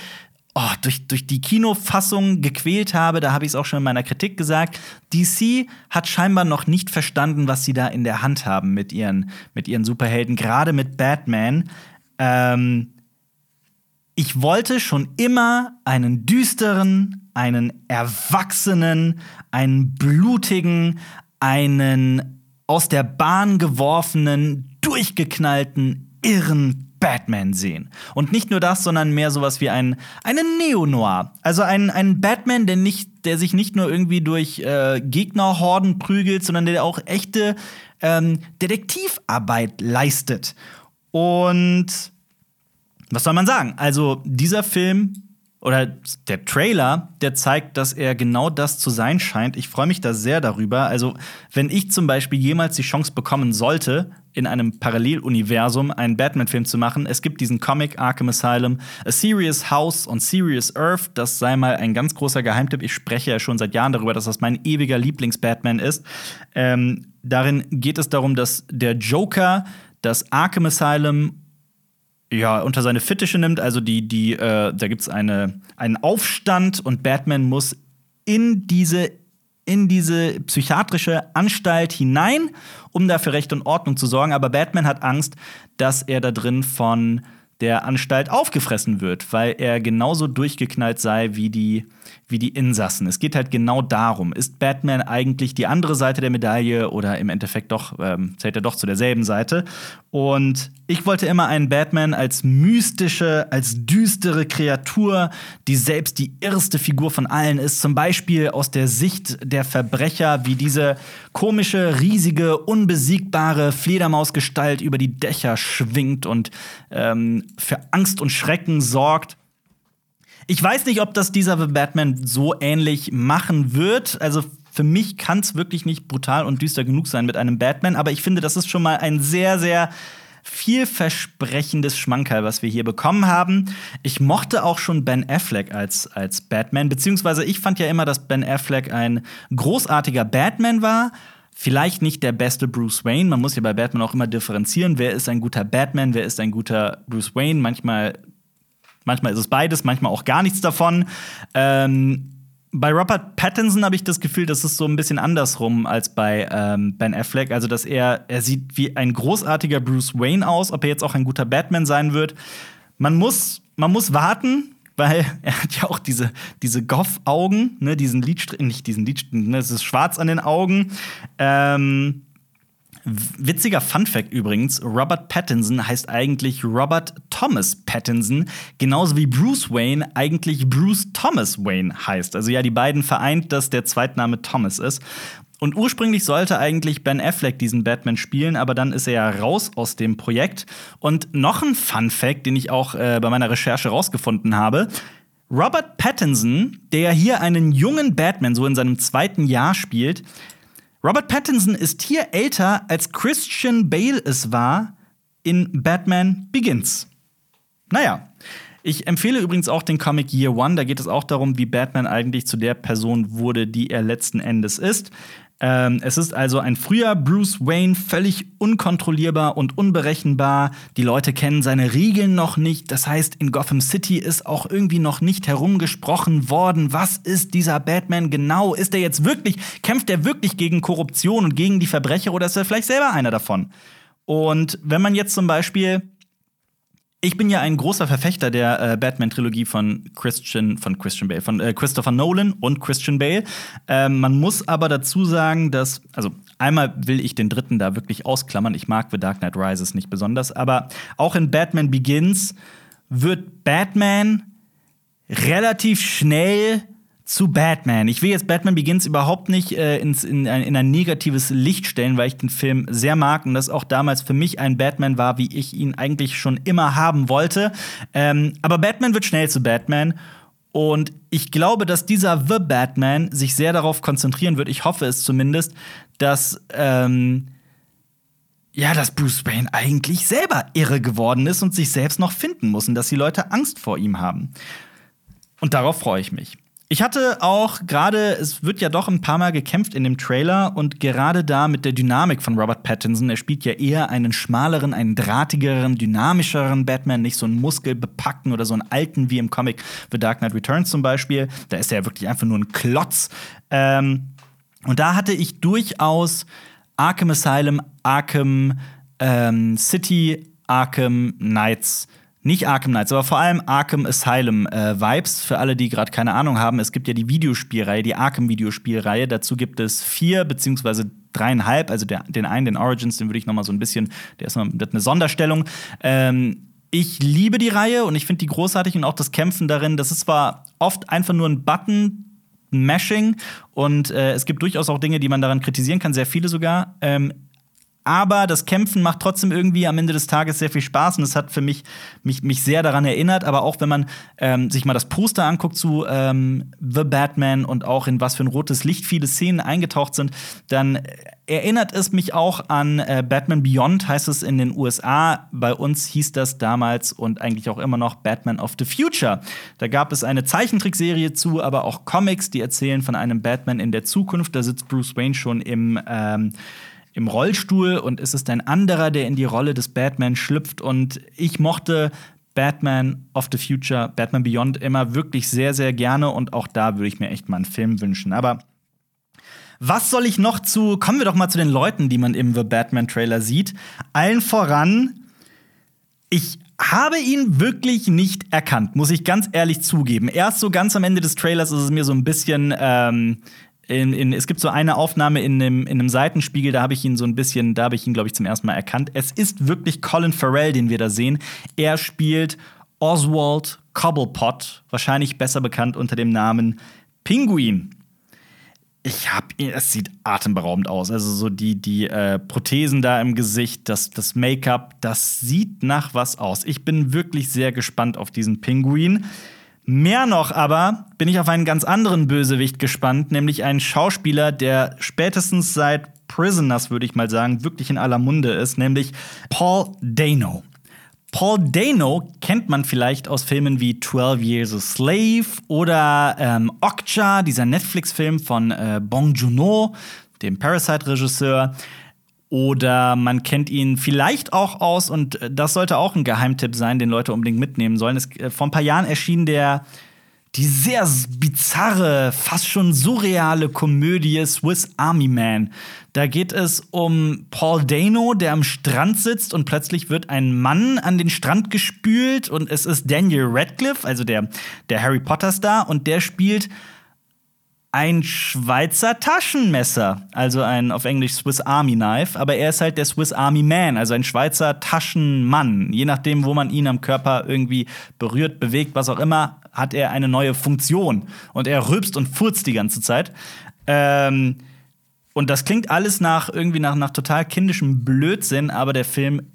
oh, durch, durch die Kinofassung gequält habe, da habe ich es auch schon in meiner Kritik gesagt, DC hat scheinbar noch nicht verstanden, was sie da in der Hand haben mit ihren, mit ihren Superhelden, gerade mit Batman. Ähm, ich wollte schon immer einen düsteren, einen erwachsenen, einen blutigen, einen aus der Bahn geworfenen, durchgeknallten, irren Batman sehen. Und nicht nur das, sondern mehr sowas wie ein, einen Neo-Noir. Also ein, ein Batman, der, nicht, der sich nicht nur irgendwie durch äh, Gegnerhorden prügelt, sondern der auch echte ähm, Detektivarbeit leistet. Und was soll man sagen? Also, dieser Film oder der Trailer, der zeigt, dass er genau das zu sein scheint. Ich freue mich da sehr darüber. Also, wenn ich zum Beispiel jemals die Chance bekommen sollte, in einem Paralleluniversum einen Batman-Film zu machen, es gibt diesen Comic Arkham Asylum, A Serious House on Serious Earth. Das sei mal ein ganz großer Geheimtipp. Ich spreche ja schon seit Jahren darüber, dass das mein ewiger Lieblings-Batman ist. Ähm, darin geht es darum, dass der Joker das Arkham Asylum ja, unter seine Fittiche nimmt. Also die, die, äh, da gibt es eine, einen Aufstand und Batman muss in diese, in diese psychiatrische Anstalt hinein, um dafür Recht und Ordnung zu sorgen. Aber Batman hat Angst, dass er da drin von der Anstalt aufgefressen wird, weil er genauso durchgeknallt sei wie die, wie die Insassen. Es geht halt genau darum, ist Batman eigentlich die andere Seite der Medaille oder im Endeffekt doch, ähm, zählt er doch zu derselben Seite. Und ich wollte immer einen Batman als mystische, als düstere Kreatur, die selbst die irrste Figur von allen ist. Zum Beispiel aus der Sicht der Verbrecher, wie diese komische, riesige, unbesiegbare Fledermausgestalt über die Dächer schwingt und ähm, für Angst und Schrecken sorgt. Ich weiß nicht, ob das dieser Batman so ähnlich machen wird. Also für mich kann es wirklich nicht brutal und düster genug sein mit einem Batman, aber ich finde, das ist schon mal ein sehr, sehr vielversprechendes Schmankerl, was wir hier bekommen haben. Ich mochte auch schon Ben Affleck als, als Batman, beziehungsweise ich fand ja immer, dass Ben Affleck ein großartiger Batman war. Vielleicht nicht der beste Bruce Wayne. Man muss ja bei Batman auch immer differenzieren. Wer ist ein guter Batman? Wer ist ein guter Bruce Wayne? Manchmal, manchmal ist es beides, manchmal auch gar nichts davon. Ähm, bei Robert Pattinson habe ich das Gefühl, das ist so ein bisschen andersrum als bei ähm, Ben Affleck. Also, dass er, er sieht wie ein großartiger Bruce Wayne aus. Ob er jetzt auch ein guter Batman sein wird, man muss, man muss warten, weil er hat ja auch diese, diese Goff-Augen, ne, diesen Lidstrich, nicht diesen Lidstrich, ne, es ist schwarz an den Augen. Ähm, Witziger Funfact übrigens: Robert Pattinson heißt eigentlich Robert Thomas Pattinson, genauso wie Bruce Wayne eigentlich Bruce Thomas Wayne heißt. Also ja, die beiden vereint, dass der Zweitname Thomas ist. Und ursprünglich sollte eigentlich Ben Affleck diesen Batman spielen, aber dann ist er ja raus aus dem Projekt. Und noch ein Fun Fact, den ich auch äh, bei meiner Recherche rausgefunden habe. Robert Pattinson, der hier einen jungen Batman so in seinem zweiten Jahr spielt, Robert Pattinson ist hier älter, als Christian Bale es war in Batman Begins. Naja, ich empfehle übrigens auch den Comic Year One. Da geht es auch darum, wie Batman eigentlich zu der Person wurde, die er letzten Endes ist. Ähm, es ist also ein früher Bruce Wayne, völlig unkontrollierbar und unberechenbar. Die Leute kennen seine Regeln noch nicht. Das heißt, in Gotham City ist auch irgendwie noch nicht herumgesprochen worden. Was ist dieser Batman genau? Ist er jetzt wirklich, kämpft er wirklich gegen Korruption und gegen die Verbrecher oder ist er vielleicht selber einer davon? Und wenn man jetzt zum Beispiel ich bin ja ein großer Verfechter der äh, Batman-Trilogie von Christian, von Christian Bale, von äh, Christopher Nolan und Christian Bale. Ähm, man muss aber dazu sagen, dass, also einmal will ich den dritten da wirklich ausklammern. Ich mag The Dark Knight Rises nicht besonders, aber auch in Batman Begins wird Batman relativ schnell zu Batman. Ich will jetzt Batman Begins überhaupt nicht äh, ins, in, ein, in ein negatives Licht stellen, weil ich den Film sehr mag und das auch damals für mich ein Batman war, wie ich ihn eigentlich schon immer haben wollte. Ähm, aber Batman wird schnell zu Batman. Und ich glaube, dass dieser The Batman sich sehr darauf konzentrieren wird, ich hoffe es zumindest, dass, ähm, ja, dass Bruce Wayne eigentlich selber irre geworden ist und sich selbst noch finden muss und dass die Leute Angst vor ihm haben. Und darauf freue ich mich. Ich hatte auch gerade, es wird ja doch ein paar Mal gekämpft in dem Trailer und gerade da mit der Dynamik von Robert Pattinson, er spielt ja eher einen schmaleren, einen drahtigeren, dynamischeren Batman, nicht so einen muskelbepackten oder so einen alten wie im Comic The Dark Knight Returns zum Beispiel. Da ist er ja wirklich einfach nur ein Klotz. Ähm, und da hatte ich durchaus Arkham Asylum, Arkham ähm, City, Arkham Knights nicht Arkham Knights, aber vor allem Arkham Asylum äh, Vibes. Für alle, die gerade keine Ahnung haben, es gibt ja die Videospielreihe, die Arkham-Videospielreihe. Dazu gibt es vier beziehungsweise dreieinhalb. Also der, den einen, den Origins, den würde ich noch mal so ein bisschen, der ist noch eine Sonderstellung. Ähm, ich liebe die Reihe und ich finde die großartig und auch das Kämpfen darin. Das ist zwar oft einfach nur ein Button. Mashing und äh, es gibt durchaus auch Dinge, die man daran kritisieren kann, sehr viele sogar. Ähm, aber das Kämpfen macht trotzdem irgendwie am Ende des Tages sehr viel Spaß und es hat für mich, mich, mich sehr daran erinnert. Aber auch wenn man ähm, sich mal das Poster anguckt zu ähm, The Batman und auch in was für ein rotes Licht viele Szenen eingetaucht sind, dann erinnert es mich auch an äh, Batman Beyond, heißt es in den USA. Bei uns hieß das damals und eigentlich auch immer noch Batman of the Future. Da gab es eine Zeichentrickserie zu, aber auch Comics, die erzählen von einem Batman in der Zukunft. Da sitzt Bruce Wayne schon im ähm, im Rollstuhl und es ist ein anderer, der in die Rolle des Batman schlüpft. Und ich mochte Batman of the Future, Batman Beyond immer wirklich sehr, sehr gerne. Und auch da würde ich mir echt mal einen Film wünschen. Aber was soll ich noch zu. Kommen wir doch mal zu den Leuten, die man im The Batman Trailer sieht. Allen voran, ich habe ihn wirklich nicht erkannt, muss ich ganz ehrlich zugeben. Erst so ganz am Ende des Trailers ist es mir so ein bisschen ähm, in, in, es gibt so eine Aufnahme in einem, in einem Seitenspiegel, da habe ich ihn so ein bisschen, da habe ich ihn, glaube ich, zum ersten Mal erkannt. Es ist wirklich Colin Farrell, den wir da sehen. Er spielt Oswald Cobblepot, wahrscheinlich besser bekannt unter dem Namen Pinguin. Ich hab, es sieht atemberaubend aus. Also so die, die äh, Prothesen da im Gesicht, das, das Make-up, das sieht nach was aus. Ich bin wirklich sehr gespannt auf diesen Pinguin. Mehr noch aber bin ich auf einen ganz anderen Bösewicht gespannt, nämlich einen Schauspieler, der spätestens seit Prisoners, würde ich mal sagen, wirklich in aller Munde ist, nämlich Paul Dano. Paul Dano kennt man vielleicht aus Filmen wie 12 Years a Slave oder ähm, Okja, dieser Netflix-Film von äh, Bong Joon-ho, dem Parasite-Regisseur. Oder man kennt ihn vielleicht auch aus, und das sollte auch ein Geheimtipp sein, den Leute unbedingt mitnehmen sollen. Es, äh, vor ein paar Jahren erschien der die sehr bizarre, fast schon surreale Komödie Swiss Army Man. Da geht es um Paul Dano, der am Strand sitzt und plötzlich wird ein Mann an den Strand gespült und es ist Daniel Radcliffe, also der, der Harry Potter Star, und der spielt ein Schweizer Taschenmesser, also ein auf Englisch Swiss Army Knife, aber er ist halt der Swiss Army Man, also ein Schweizer Taschenmann. Je nachdem, wo man ihn am Körper irgendwie berührt, bewegt, was auch immer, hat er eine neue Funktion und er rülpst und furzt die ganze Zeit. Ähm, und das klingt alles nach irgendwie nach, nach total kindischem Blödsinn, aber der Film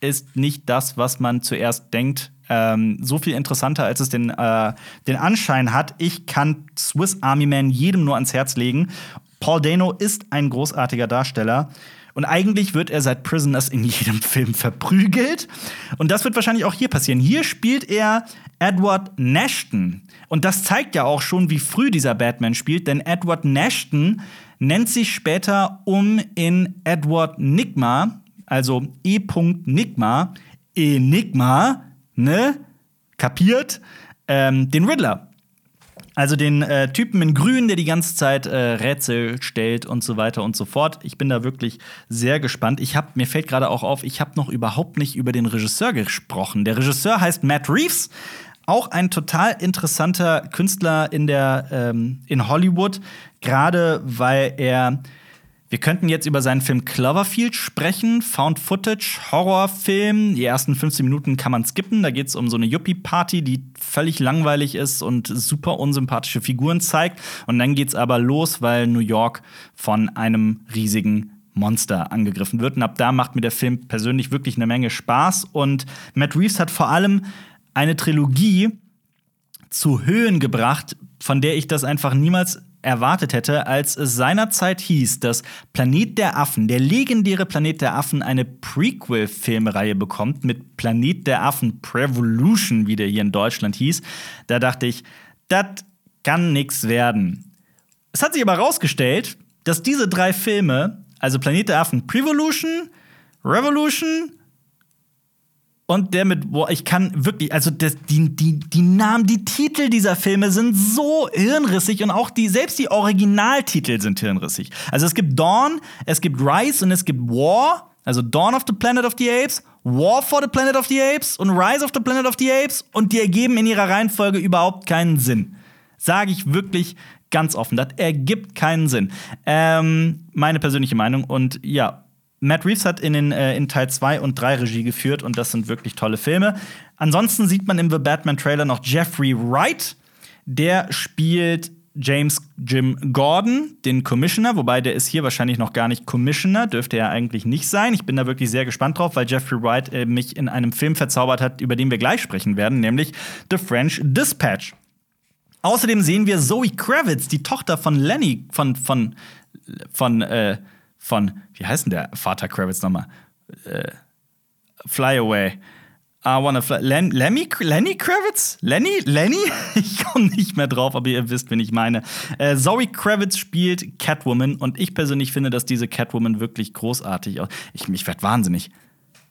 ist nicht das, was man zuerst denkt ähm, so viel interessanter, als es den, äh, den Anschein hat. Ich kann Swiss Army Man jedem nur ans Herz legen. Paul Dano ist ein großartiger Darsteller. Und eigentlich wird er seit Prisoners in jedem Film verprügelt. Und das wird wahrscheinlich auch hier passieren. Hier spielt er Edward Nashton. Und das zeigt ja auch schon, wie früh dieser Batman spielt, denn Edward Nashton nennt sich später um in Edward Nigma, also E. Nigma, Enigma, ne? Kapiert? Ähm, den Riddler. Also den äh, Typen in Grün, der die ganze Zeit äh, Rätsel stellt und so weiter und so fort. Ich bin da wirklich sehr gespannt. Ich hab, mir fällt gerade auch auf, ich habe noch überhaupt nicht über den Regisseur gesprochen. Der Regisseur heißt Matt Reeves, auch ein total interessanter Künstler in der ähm, in Hollywood, gerade weil er wir könnten jetzt über seinen Film Cloverfield sprechen, Found Footage, Horrorfilm. Die ersten 15 Minuten kann man skippen. Da geht es um so eine Yuppie-Party, die völlig langweilig ist und super unsympathische Figuren zeigt. Und dann geht's aber los, weil New York von einem riesigen Monster angegriffen wird. Und ab da macht mir der Film persönlich wirklich eine Menge Spaß. Und Matt Reeves hat vor allem eine Trilogie zu Höhen gebracht, von der ich das einfach niemals erwartet hätte, als es seinerzeit hieß, dass Planet der Affen, der legendäre Planet der Affen, eine Prequel-Filmreihe bekommt mit Planet der Affen Prevolution, wie der hier in Deutschland hieß. Da dachte ich, das kann nichts werden. Es hat sich aber herausgestellt, dass diese drei Filme, also Planet der Affen Prevolution, Revolution und der mit, boah, ich kann wirklich, also das, die, die, die Namen, die Titel dieser Filme sind so hirnrissig und auch die, selbst die Originaltitel sind hirnrissig. Also es gibt Dawn, es gibt Rise und es gibt War, also Dawn of the Planet of the Apes, War for the Planet of the Apes und Rise of the Planet of the Apes und die ergeben in ihrer Reihenfolge überhaupt keinen Sinn. Sage ich wirklich ganz offen. Das ergibt keinen Sinn. Ähm, meine persönliche Meinung. Und ja, Matt Reeves hat in, den, äh, in Teil 2 und 3 Regie geführt und das sind wirklich tolle Filme. Ansonsten sieht man im The Batman Trailer noch Jeffrey Wright. Der spielt James Jim Gordon, den Commissioner, wobei der ist hier wahrscheinlich noch gar nicht Commissioner, dürfte er eigentlich nicht sein. Ich bin da wirklich sehr gespannt drauf, weil Jeffrey Wright äh, mich in einem Film verzaubert hat, über den wir gleich sprechen werden, nämlich The French Dispatch. Außerdem sehen wir Zoe Kravitz, die Tochter von Lenny, von, von, von, äh, von, wie heißt denn der Vater Kravitz nochmal? Äh, Fly Away. I wanna fly. Len Lemmy, Lenny Kravitz? Lenny? Lenny? Ich komme nicht mehr drauf, aber ihr wisst, wen ich meine. Äh, Zoe Kravitz spielt Catwoman und ich persönlich finde, dass diese Catwoman wirklich großartig aussieht. Ich, ich werde wahnsinnig.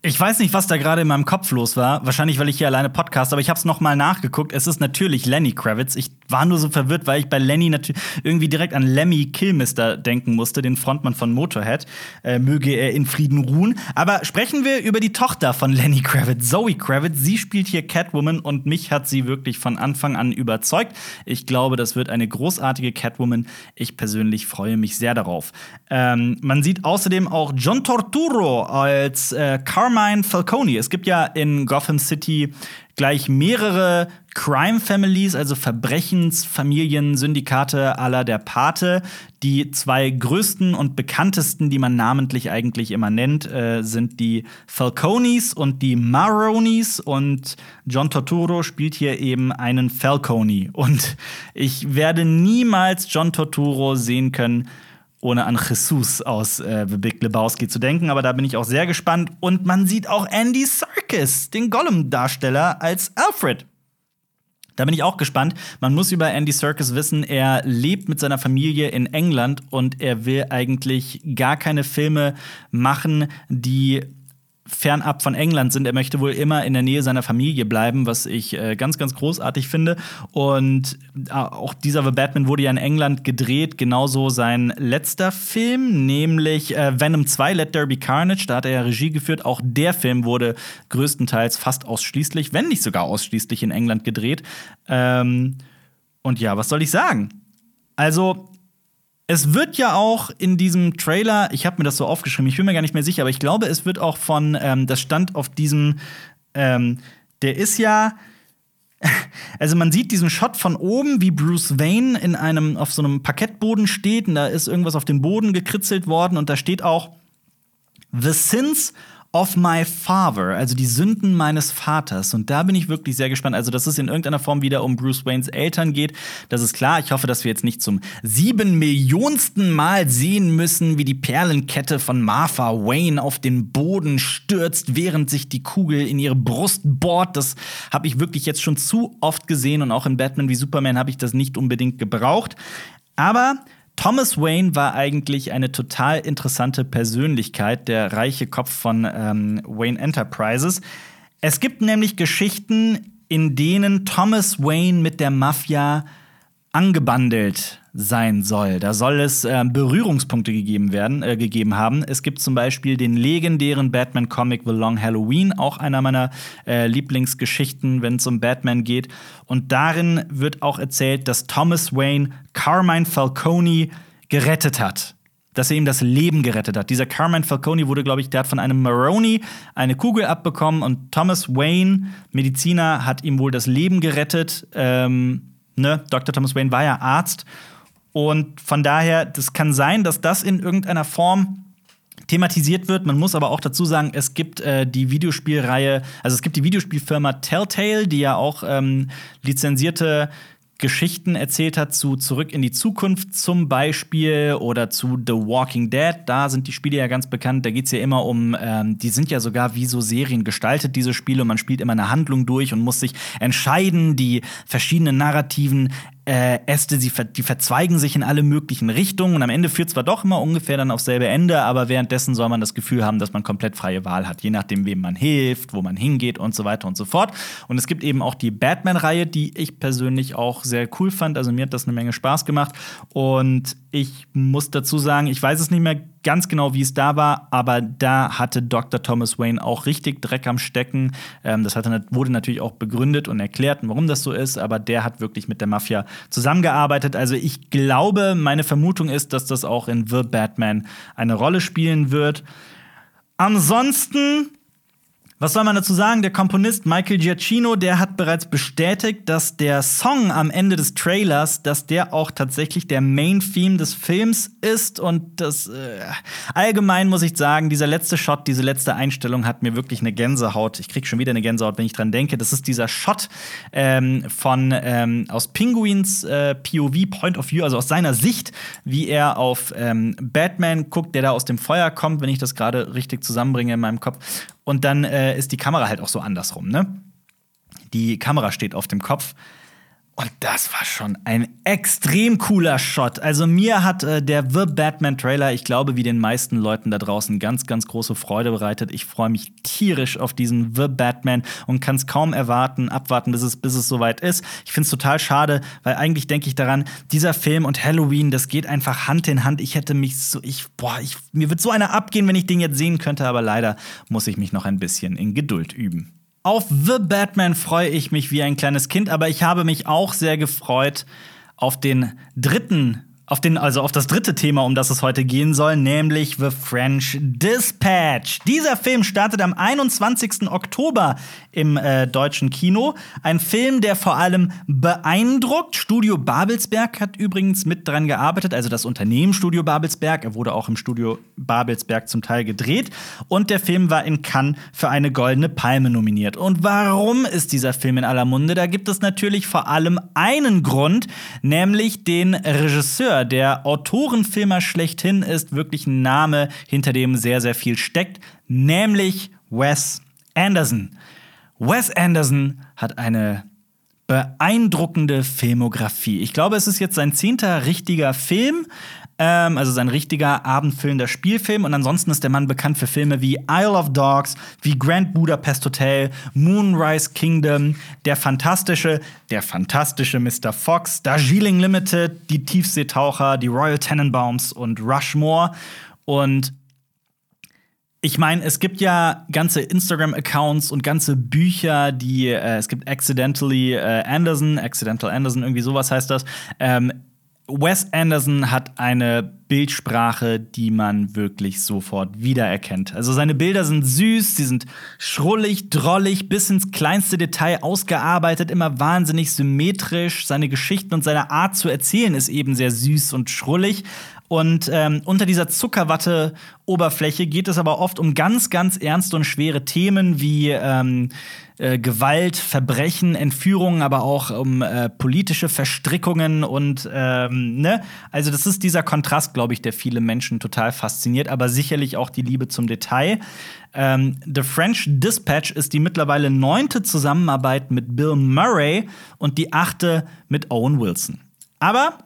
Ich weiß nicht, was da gerade in meinem Kopf los war. Wahrscheinlich, weil ich hier alleine podcast, aber ich habe es noch nachgeguckt. Es ist natürlich Lenny Kravitz. Ich war nur so verwirrt, weil ich bei Lenny natürlich irgendwie direkt an Lemmy Kilmister denken musste, den Frontmann von Motorhead. Äh, möge er in Frieden ruhen. Aber sprechen wir über die Tochter von Lenny Kravitz, Zoe Kravitz. Sie spielt hier Catwoman und mich hat sie wirklich von Anfang an überzeugt. Ich glaube, das wird eine großartige Catwoman. Ich persönlich freue mich sehr darauf. Ähm, man sieht außerdem auch John Torturo als äh, Carmine Falcone. Es gibt ja in Gotham City gleich mehrere Crime Families, also Verbrechensfamilien, Syndikate aller der Pate. Die zwei größten und bekanntesten, die man namentlich eigentlich immer nennt, äh, sind die Falconis und die Maronis. Und John Torturo spielt hier eben einen Falcone. Und ich werde niemals John Torturo sehen können, ohne an Jesus aus äh, The Big Lebowski zu denken. Aber da bin ich auch sehr gespannt. Und man sieht auch Andy Serkis, den Gollum-Darsteller, als Alfred. Da bin ich auch gespannt. Man muss über Andy Serkis wissen, er lebt mit seiner Familie in England und er will eigentlich gar keine Filme machen, die fernab von England sind. Er möchte wohl immer in der Nähe seiner Familie bleiben, was ich äh, ganz, ganz großartig finde. Und äh, auch dieser The Batman wurde ja in England gedreht, genauso sein letzter Film, nämlich äh, Venom 2, Let Be Carnage. Da hat er ja Regie geführt. Auch der Film wurde größtenteils fast ausschließlich, wenn nicht sogar ausschließlich in England gedreht. Ähm, und ja, was soll ich sagen? Also, es wird ja auch in diesem Trailer, ich habe mir das so aufgeschrieben, ich bin mir gar nicht mehr sicher, aber ich glaube, es wird auch von, ähm, das stand auf diesem, ähm, der ist ja, also man sieht diesen Shot von oben, wie Bruce Wayne in einem, auf so einem Parkettboden steht und da ist irgendwas auf dem Boden gekritzelt worden und da steht auch The Sins of my father, also die Sünden meines Vaters. Und da bin ich wirklich sehr gespannt. Also, dass es in irgendeiner Form wieder um Bruce Waynes Eltern geht, das ist klar. Ich hoffe, dass wir jetzt nicht zum sieben Millionsten Mal sehen müssen, wie die Perlenkette von Martha Wayne auf den Boden stürzt, während sich die Kugel in ihre Brust bohrt. Das habe ich wirklich jetzt schon zu oft gesehen und auch in Batman wie Superman habe ich das nicht unbedingt gebraucht. Aber Thomas Wayne war eigentlich eine total interessante Persönlichkeit, der reiche Kopf von ähm, Wayne Enterprises. Es gibt nämlich Geschichten, in denen Thomas Wayne mit der Mafia angebandelt sein soll. Da soll es äh, Berührungspunkte gegeben werden, äh, gegeben haben. Es gibt zum Beispiel den legendären Batman-Comic The Long Halloween, auch einer meiner äh, Lieblingsgeschichten, wenn es um Batman geht. Und darin wird auch erzählt, dass Thomas Wayne Carmine Falcone gerettet hat. Dass er ihm das Leben gerettet hat. Dieser Carmine Falcone wurde, glaube ich, der hat von einem Maroni eine Kugel abbekommen und Thomas Wayne, Mediziner, hat ihm wohl das Leben gerettet. Ähm, ne? Dr. Thomas Wayne war ja Arzt und von daher, das kann sein, dass das in irgendeiner Form thematisiert wird. Man muss aber auch dazu sagen, es gibt äh, die Videospielreihe, also es gibt die Videospielfirma Telltale, die ja auch ähm, lizenzierte Geschichten erzählt hat zu Zurück in die Zukunft zum Beispiel oder zu The Walking Dead. Da sind die Spiele ja ganz bekannt. Da geht es ja immer um, ähm, die sind ja sogar wie so Serien gestaltet, diese Spiele. Und man spielt immer eine Handlung durch und muss sich entscheiden, die verschiedenen narrativen äh, Äste, sie ver die verzweigen sich in alle möglichen Richtungen und am Ende führt zwar doch immer ungefähr dann aufs selbe Ende, aber währenddessen soll man das Gefühl haben, dass man komplett freie Wahl hat, je nachdem, wem man hilft, wo man hingeht und so weiter und so fort. Und es gibt eben auch die Batman-Reihe, die ich persönlich auch sehr cool fand. Also mir hat das eine Menge Spaß gemacht und ich muss dazu sagen, ich weiß es nicht mehr ganz genau, wie es da war, aber da hatte Dr. Thomas Wayne auch richtig Dreck am Stecken. Ähm, das hatte, wurde natürlich auch begründet und erklärt, warum das so ist, aber der hat wirklich mit der Mafia zusammengearbeitet. Also ich glaube, meine Vermutung ist, dass das auch in The Batman eine Rolle spielen wird. Ansonsten was soll man dazu sagen? Der Komponist Michael Giacchino, der hat bereits bestätigt, dass der Song am Ende des Trailers, dass der auch tatsächlich der Main Theme des Films ist und das äh, allgemein muss ich sagen, dieser letzte Shot, diese letzte Einstellung hat mir wirklich eine Gänsehaut. Ich krieg schon wieder eine Gänsehaut, wenn ich dran denke. Das ist dieser Shot ähm, von ähm, aus Pinguins äh, POV Point of View, also aus seiner Sicht, wie er auf ähm, Batman guckt, der da aus dem Feuer kommt, wenn ich das gerade richtig zusammenbringe in meinem Kopf. Und dann äh, ist die Kamera halt auch so andersrum, ne? Die Kamera steht auf dem Kopf. Und das war schon ein extrem cooler Shot. Also mir hat äh, der The Batman Trailer, ich glaube, wie den meisten Leuten da draußen ganz, ganz große Freude bereitet. Ich freue mich tierisch auf diesen The Batman und kann es kaum erwarten, abwarten, bis es, bis es soweit ist. Ich finde es total schade, weil eigentlich denke ich daran, dieser Film und Halloween, das geht einfach Hand in Hand. Ich hätte mich so, ich, boah, ich, mir wird so einer abgehen, wenn ich den jetzt sehen könnte, aber leider muss ich mich noch ein bisschen in Geduld üben. Auf The Batman freue ich mich wie ein kleines Kind, aber ich habe mich auch sehr gefreut auf den dritten auf den, also auf das dritte Thema, um das es heute gehen soll, nämlich The French Dispatch. Dieser Film startet am 21. Oktober im äh, deutschen Kino. Ein Film, der vor allem beeindruckt. Studio Babelsberg hat übrigens mit dran gearbeitet, also das Unternehmen Studio Babelsberg. Er wurde auch im Studio Babelsberg zum Teil gedreht. Und der Film war in Cannes für eine Goldene Palme nominiert. Und warum ist dieser Film in aller Munde? Da gibt es natürlich vor allem einen Grund, nämlich den Regisseur der Autorenfilmer schlechthin ist, wirklich ein Name, hinter dem sehr, sehr viel steckt, nämlich Wes Anderson. Wes Anderson hat eine beeindruckende Filmografie. Ich glaube, es ist jetzt sein zehnter richtiger Film. Ähm, also sein richtiger abendfüllender Spielfilm. Und ansonsten ist der Mann bekannt für Filme wie Isle of Dogs, wie Grand Budapest Hotel, Moonrise Kingdom, Der Fantastische, Der Fantastische Mr. Fox, Darjeeling Limited, Die Tiefseetaucher, Die Royal Tenenbaums und Rushmore. Und ich meine, es gibt ja ganze Instagram-Accounts und ganze Bücher, die äh, es gibt Accidentally äh, Anderson, Accidental Anderson, irgendwie sowas heißt das. Ähm, Wes Anderson hat eine Bildsprache, die man wirklich sofort wiedererkennt. Also seine Bilder sind süß, sie sind schrullig, drollig, bis ins kleinste Detail ausgearbeitet, immer wahnsinnig symmetrisch. Seine Geschichten und seine Art zu erzählen ist eben sehr süß und schrullig. Und ähm, unter dieser Zuckerwatte-Oberfläche geht es aber oft um ganz, ganz ernste und schwere Themen wie ähm, äh, Gewalt, Verbrechen, Entführungen, aber auch um äh, politische Verstrickungen und ähm, ne, also das ist dieser Kontrast, glaube ich, der viele Menschen total fasziniert, aber sicherlich auch die Liebe zum Detail. Ähm, The French Dispatch ist die mittlerweile neunte Zusammenarbeit mit Bill Murray und die achte mit Owen Wilson. Aber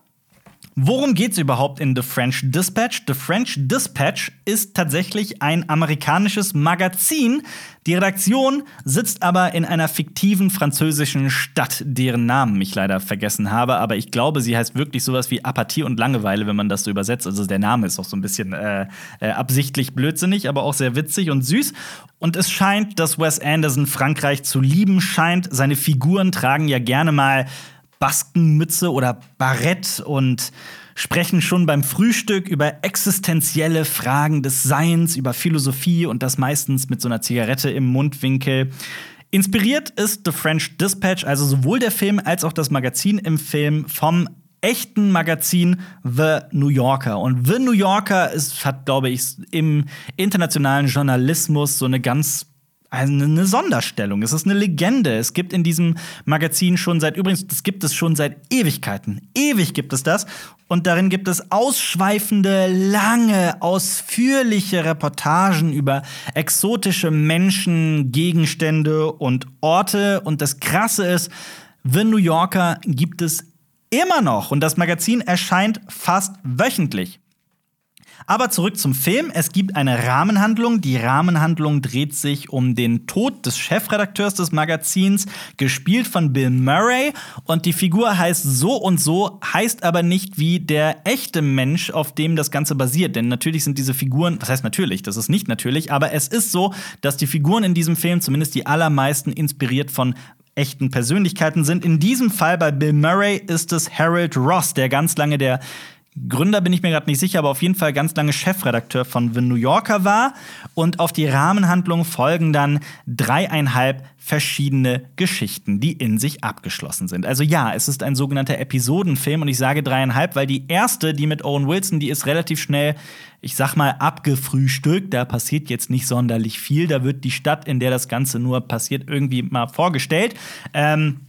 Worum geht es überhaupt in The French Dispatch? The French Dispatch ist tatsächlich ein amerikanisches Magazin. Die Redaktion sitzt aber in einer fiktiven französischen Stadt, deren Namen ich leider vergessen habe. Aber ich glaube, sie heißt wirklich sowas wie Apathie und Langeweile, wenn man das so übersetzt. Also der Name ist auch so ein bisschen äh, äh, absichtlich blödsinnig, aber auch sehr witzig und süß. Und es scheint, dass Wes Anderson Frankreich zu lieben scheint. Seine Figuren tragen ja gerne mal Baskenmütze oder Barett und sprechen schon beim Frühstück über existenzielle Fragen des Seins, über Philosophie und das meistens mit so einer Zigarette im Mundwinkel. Inspiriert ist The French Dispatch, also sowohl der Film als auch das Magazin im Film vom echten Magazin The New Yorker. Und The New Yorker ist, hat, glaube ich, im internationalen Journalismus so eine ganz eine Sonderstellung. Es ist eine Legende. Es gibt in diesem Magazin schon seit, übrigens, das gibt es schon seit Ewigkeiten. Ewig gibt es das. Und darin gibt es ausschweifende, lange, ausführliche Reportagen über exotische Menschen, Gegenstände und Orte. Und das Krasse ist, The New Yorker gibt es immer noch. Und das Magazin erscheint fast wöchentlich. Aber zurück zum Film. Es gibt eine Rahmenhandlung. Die Rahmenhandlung dreht sich um den Tod des Chefredakteurs des Magazins, gespielt von Bill Murray. Und die Figur heißt so und so, heißt aber nicht wie der echte Mensch, auf dem das Ganze basiert. Denn natürlich sind diese Figuren, das heißt natürlich, das ist nicht natürlich, aber es ist so, dass die Figuren in diesem Film, zumindest die allermeisten, inspiriert von echten Persönlichkeiten sind. In diesem Fall bei Bill Murray ist es Harold Ross, der ganz lange der Gründer bin ich mir gerade nicht sicher, aber auf jeden Fall ganz lange Chefredakteur von The New Yorker war. Und auf die Rahmenhandlung folgen dann dreieinhalb verschiedene Geschichten, die in sich abgeschlossen sind. Also ja, es ist ein sogenannter Episodenfilm und ich sage dreieinhalb, weil die erste, die mit Owen Wilson, die ist relativ schnell, ich sag mal, abgefrühstückt. Da passiert jetzt nicht sonderlich viel. Da wird die Stadt, in der das Ganze nur passiert, irgendwie mal vorgestellt. Ähm,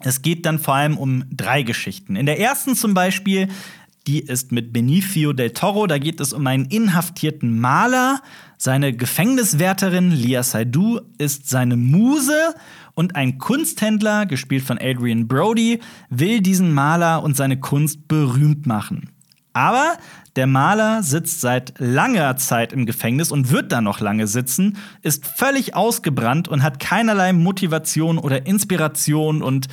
es geht dann vor allem um drei Geschichten. In der ersten zum Beispiel die ist mit Benicio del Toro. Da geht es um einen inhaftierten Maler. Seine Gefängniswärterin Lia Saidu ist seine Muse. Und ein Kunsthändler, gespielt von Adrian Brody, will diesen Maler und seine Kunst berühmt machen. Aber der Maler sitzt seit langer Zeit im Gefängnis und wird da noch lange sitzen, ist völlig ausgebrannt und hat keinerlei Motivation oder Inspiration und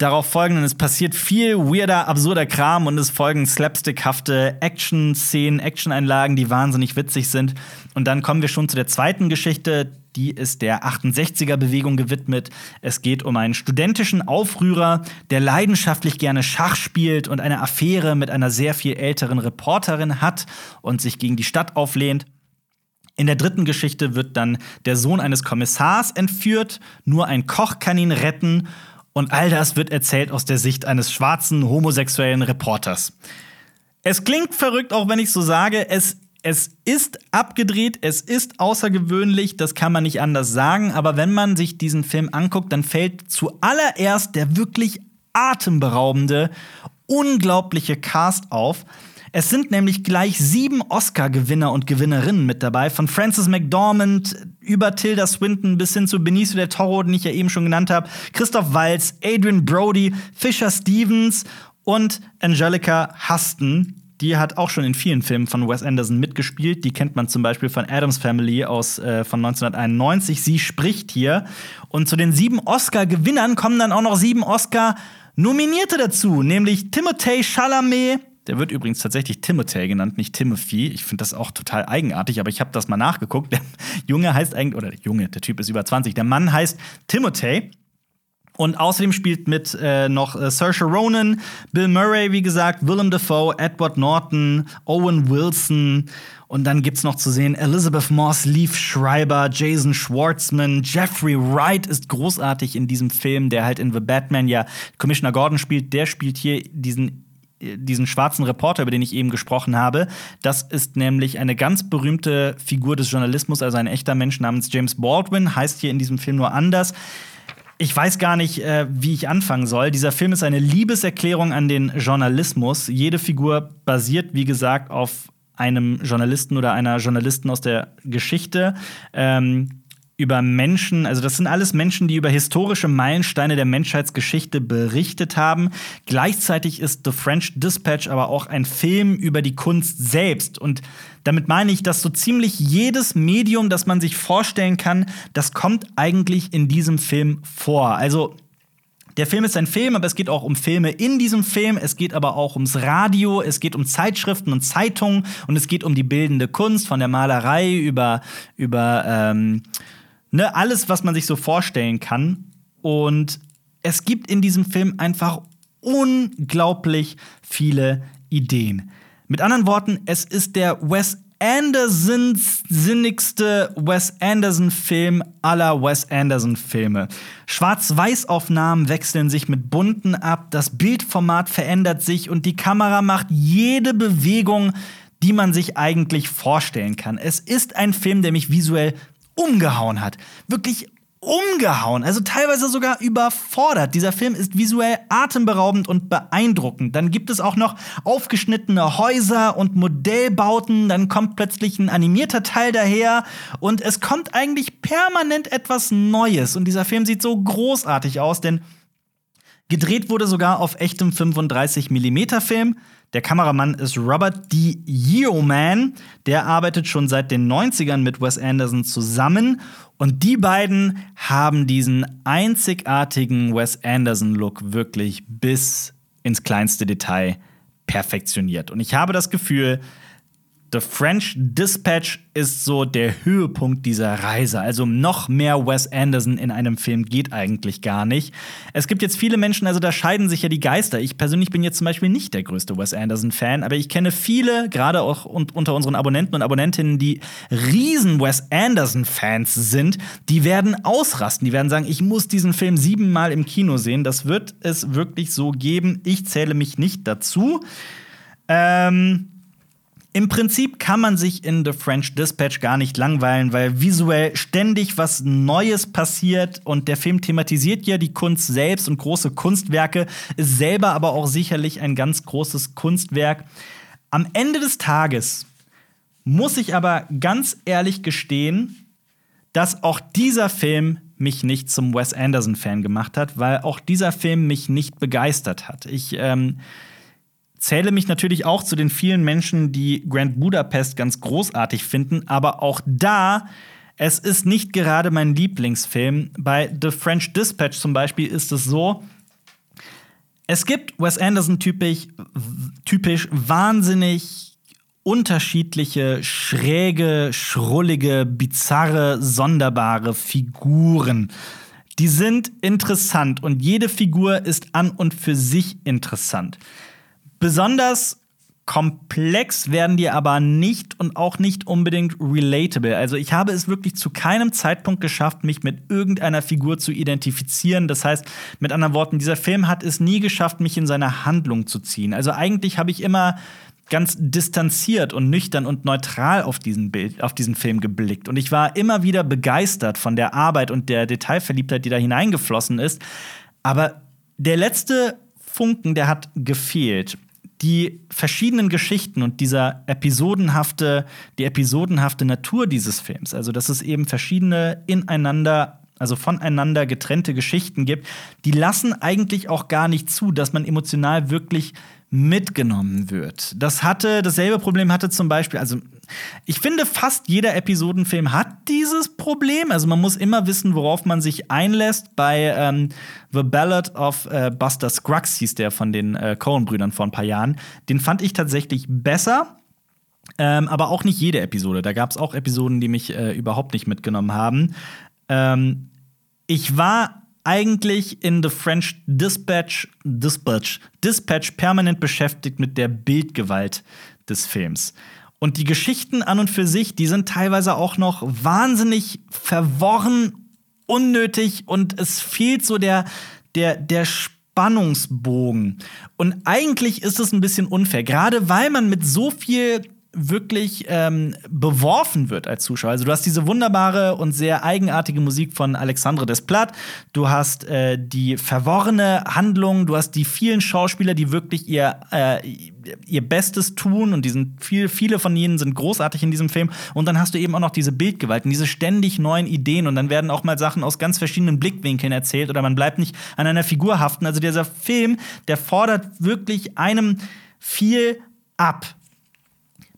darauf folgenden, es passiert viel weirder, absurder Kram und es folgen slapstickhafte Action-Szenen, Action-Einlagen, die wahnsinnig witzig sind. Und dann kommen wir schon zu der zweiten Geschichte, die ist der 68er-Bewegung gewidmet. Es geht um einen studentischen Aufrührer, der leidenschaftlich gerne Schach spielt und eine Affäre mit einer sehr viel älteren Reporterin hat und sich gegen die Stadt auflehnt. In der dritten Geschichte wird dann der Sohn eines Kommissars entführt, nur ein Koch kann ihn retten und all das wird erzählt aus der Sicht eines schwarzen homosexuellen Reporters. Es klingt verrückt, auch wenn ich so sage. Es, es ist abgedreht, es ist außergewöhnlich, das kann man nicht anders sagen. Aber wenn man sich diesen Film anguckt, dann fällt zuallererst der wirklich atemberaubende, unglaubliche Cast auf. Es sind nämlich gleich sieben Oscar-Gewinner und Gewinnerinnen mit dabei, von Frances McDormand über Tilda Swinton bis hin zu Benicio del Toro, den ich ja eben schon genannt habe, Christoph Waltz, Adrian Brody, Fisher Stevens und Angelica Huston. Die hat auch schon in vielen Filmen von Wes Anderson mitgespielt. Die kennt man zum Beispiel von Adams Family aus äh, von 1991. Sie spricht hier. Und zu den sieben Oscar-Gewinnern kommen dann auch noch sieben Oscar-Nominierte dazu, nämlich Timothée Chalamet, der wird übrigens tatsächlich Timothy genannt, nicht Timothy. Ich finde das auch total eigenartig, aber ich habe das mal nachgeguckt. Der Junge heißt eigentlich, oder der Junge, der Typ ist über 20. Der Mann heißt Timothy. Und außerdem spielt mit äh, noch äh, Saoirse Ronan, Bill Murray, wie gesagt, Willem Dafoe, Edward Norton, Owen Wilson. Und dann gibt's noch zu sehen Elizabeth Moss, Leaf Schreiber, Jason Schwartzman, Jeffrey Wright ist großartig in diesem Film, der halt in The Batman ja Commissioner Gordon spielt. Der spielt hier diesen diesen schwarzen Reporter, über den ich eben gesprochen habe. Das ist nämlich eine ganz berühmte Figur des Journalismus, also ein echter Mensch namens James Baldwin, heißt hier in diesem Film nur anders. Ich weiß gar nicht, äh, wie ich anfangen soll. Dieser Film ist eine Liebeserklärung an den Journalismus. Jede Figur basiert, wie gesagt, auf einem Journalisten oder einer Journalisten aus der Geschichte. Ähm, über Menschen, also das sind alles Menschen, die über historische Meilensteine der Menschheitsgeschichte berichtet haben. Gleichzeitig ist The French Dispatch aber auch ein Film über die Kunst selbst. Und damit meine ich, dass so ziemlich jedes Medium, das man sich vorstellen kann, das kommt eigentlich in diesem Film vor. Also der Film ist ein Film, aber es geht auch um Filme in diesem Film. Es geht aber auch ums Radio, es geht um Zeitschriften und Zeitungen und es geht um die bildende Kunst von der Malerei über, über ähm, Ne, alles, was man sich so vorstellen kann. Und es gibt in diesem Film einfach unglaublich viele Ideen. Mit anderen Worten, es ist der Wes Andersons sinnigste Wes Anderson-Film aller Wes Anderson-Filme. Schwarz-Weiß-Aufnahmen wechseln sich mit bunten ab, das Bildformat verändert sich und die Kamera macht jede Bewegung, die man sich eigentlich vorstellen kann. Es ist ein Film, der mich visuell umgehauen hat. Wirklich umgehauen, also teilweise sogar überfordert. Dieser Film ist visuell atemberaubend und beeindruckend. Dann gibt es auch noch aufgeschnittene Häuser und Modellbauten, dann kommt plötzlich ein animierter Teil daher und es kommt eigentlich permanent etwas Neues und dieser Film sieht so großartig aus, denn gedreht wurde sogar auf echtem 35 mm Film. Der Kameramann ist Robert D. Yeoman. Der arbeitet schon seit den 90ern mit Wes Anderson zusammen. Und die beiden haben diesen einzigartigen Wes Anderson-Look wirklich bis ins kleinste Detail perfektioniert. Und ich habe das Gefühl, The French Dispatch ist so der Höhepunkt dieser Reise. Also noch mehr Wes Anderson in einem Film geht eigentlich gar nicht. Es gibt jetzt viele Menschen, also da scheiden sich ja die Geister. Ich persönlich bin jetzt zum Beispiel nicht der größte Wes Anderson-Fan, aber ich kenne viele, gerade auch unter unseren Abonnenten und Abonnentinnen, die riesen Wes Anderson-Fans sind. Die werden ausrasten. Die werden sagen, ich muss diesen Film siebenmal im Kino sehen. Das wird es wirklich so geben. Ich zähle mich nicht dazu. Ähm im Prinzip kann man sich in The French Dispatch gar nicht langweilen, weil visuell ständig was Neues passiert und der Film thematisiert ja die Kunst selbst und große Kunstwerke, ist selber aber auch sicherlich ein ganz großes Kunstwerk. Am Ende des Tages muss ich aber ganz ehrlich gestehen, dass auch dieser Film mich nicht zum Wes Anderson-Fan gemacht hat, weil auch dieser Film mich nicht begeistert hat. Ich ähm, zähle mich natürlich auch zu den vielen Menschen, die Grand Budapest ganz großartig finden, aber auch da es ist nicht gerade mein Lieblingsfilm. Bei The French Dispatch zum Beispiel ist es so, es gibt Wes Anderson typisch, typisch wahnsinnig unterschiedliche, schräge, schrullige, bizarre, sonderbare Figuren. Die sind interessant und jede Figur ist an und für sich interessant. Besonders komplex werden die aber nicht und auch nicht unbedingt relatable. Also ich habe es wirklich zu keinem Zeitpunkt geschafft, mich mit irgendeiner Figur zu identifizieren. Das heißt, mit anderen Worten, dieser Film hat es nie geschafft, mich in seine Handlung zu ziehen. Also eigentlich habe ich immer ganz distanziert und nüchtern und neutral auf diesen Bild, auf diesen Film geblickt. Und ich war immer wieder begeistert von der Arbeit und der Detailverliebtheit, die da hineingeflossen ist. Aber der letzte Funken, der hat gefehlt die verschiedenen Geschichten und dieser episodenhafte, die episodenhafte Natur dieses Films, also dass es eben verschiedene ineinander, also voneinander getrennte Geschichten gibt, die lassen eigentlich auch gar nicht zu, dass man emotional wirklich mitgenommen wird. Das hatte, dasselbe Problem hatte zum Beispiel, also ich finde, fast jeder Episodenfilm hat dieses Problem. Also man muss immer wissen, worauf man sich einlässt. Bei ähm, The Ballad of äh, Buster Scruggs hieß der von den äh, Coen-Brüdern vor ein paar Jahren. Den fand ich tatsächlich besser. Ähm, aber auch nicht jede Episode. Da gab es auch Episoden, die mich äh, überhaupt nicht mitgenommen haben. Ähm, ich war eigentlich in The French Dispatch, Dispatch, Dispatch permanent beschäftigt mit der Bildgewalt des Films. Und die Geschichten an und für sich, die sind teilweise auch noch wahnsinnig verworren, unnötig und es fehlt so der, der, der Spannungsbogen. Und eigentlich ist es ein bisschen unfair, gerade weil man mit so viel wirklich ähm, beworfen wird als Zuschauer. Also du hast diese wunderbare und sehr eigenartige Musik von Alexandre Desplat, du hast äh, die verworrene Handlung, du hast die vielen Schauspieler, die wirklich ihr, äh, ihr Bestes tun und die sind viel, viele von ihnen sind großartig in diesem Film. Und dann hast du eben auch noch diese Bildgewalten, diese ständig neuen Ideen und dann werden auch mal Sachen aus ganz verschiedenen Blickwinkeln erzählt oder man bleibt nicht an einer Figur haften. Also dieser Film, der fordert wirklich einem viel ab.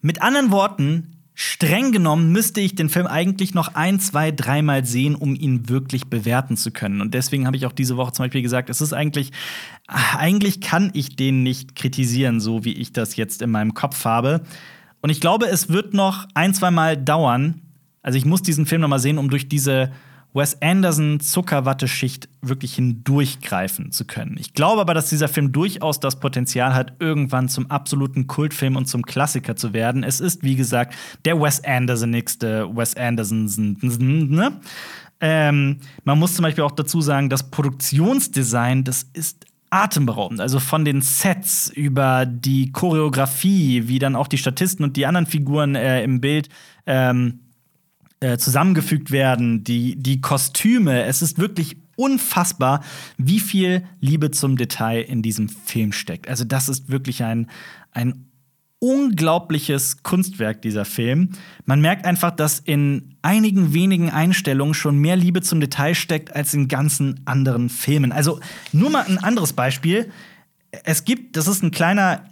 Mit anderen Worten, streng genommen müsste ich den Film eigentlich noch ein, zwei, dreimal sehen, um ihn wirklich bewerten zu können. Und deswegen habe ich auch diese Woche zum Beispiel gesagt, es ist eigentlich, eigentlich kann ich den nicht kritisieren, so wie ich das jetzt in meinem Kopf habe. Und ich glaube, es wird noch ein, zwei Mal dauern. Also ich muss diesen Film noch mal sehen, um durch diese Wes Anderson Zuckerwatte-Schicht wirklich hindurchgreifen zu können. Ich glaube aber, dass dieser Film durchaus das Potenzial hat, irgendwann zum absoluten Kultfilm und zum Klassiker zu werden. Es ist, wie gesagt, der Wes Andersonigste Wes Anderson. Ne? Ähm, man muss zum Beispiel auch dazu sagen, das Produktionsdesign, das ist atemberaubend. Also von den Sets über die Choreografie, wie dann auch die Statisten und die anderen Figuren äh, im Bild ähm, äh, zusammengefügt werden, die, die Kostüme. Es ist wirklich unfassbar, wie viel Liebe zum Detail in diesem Film steckt. Also, das ist wirklich ein, ein unglaubliches Kunstwerk, dieser Film. Man merkt einfach, dass in einigen wenigen Einstellungen schon mehr Liebe zum Detail steckt als in ganzen anderen Filmen. Also, nur mal ein anderes Beispiel. Es gibt, das ist ein kleiner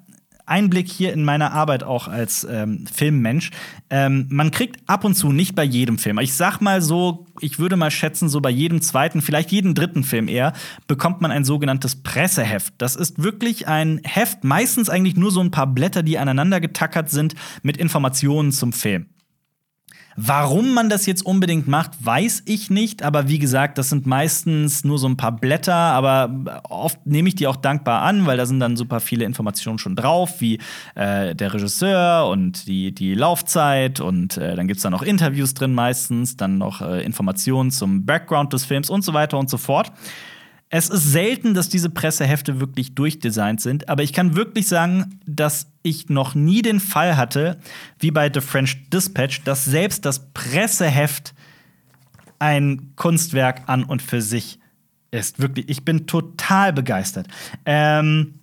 Einblick hier in meine Arbeit auch als ähm, Filmmensch. Ähm, man kriegt ab und zu, nicht bei jedem Film, ich sag mal so, ich würde mal schätzen, so bei jedem zweiten, vielleicht jeden dritten Film eher, bekommt man ein sogenanntes Presseheft. Das ist wirklich ein Heft, meistens eigentlich nur so ein paar Blätter, die aneinander getackert sind mit Informationen zum Film. Warum man das jetzt unbedingt macht, weiß ich nicht. Aber wie gesagt, das sind meistens nur so ein paar Blätter. Aber oft nehme ich die auch dankbar an, weil da sind dann super viele Informationen schon drauf, wie äh, der Regisseur und die, die Laufzeit. Und äh, dann gibt es da noch Interviews drin meistens, dann noch äh, Informationen zum Background des Films und so weiter und so fort. Es ist selten, dass diese Pressehefte wirklich durchdesignt sind, aber ich kann wirklich sagen, dass ich noch nie den Fall hatte, wie bei The French Dispatch, dass selbst das Presseheft ein Kunstwerk an und für sich ist. Wirklich, ich bin total begeistert. Ähm,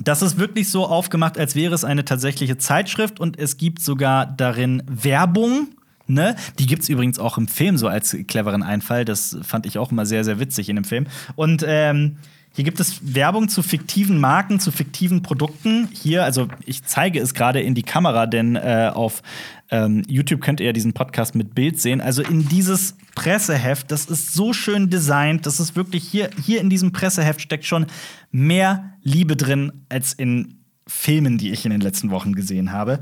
das ist wirklich so aufgemacht, als wäre es eine tatsächliche Zeitschrift und es gibt sogar darin Werbung Ne? Die gibt es übrigens auch im Film so als cleveren Einfall. Das fand ich auch immer sehr, sehr witzig in dem Film. Und ähm, hier gibt es Werbung zu fiktiven Marken, zu fiktiven Produkten. Hier, also ich zeige es gerade in die Kamera, denn äh, auf ähm, YouTube könnt ihr ja diesen Podcast mit Bild sehen. Also in dieses Presseheft, das ist so schön designt. Das ist wirklich hier, hier in diesem Presseheft steckt schon mehr Liebe drin als in Filmen, die ich in den letzten Wochen gesehen habe.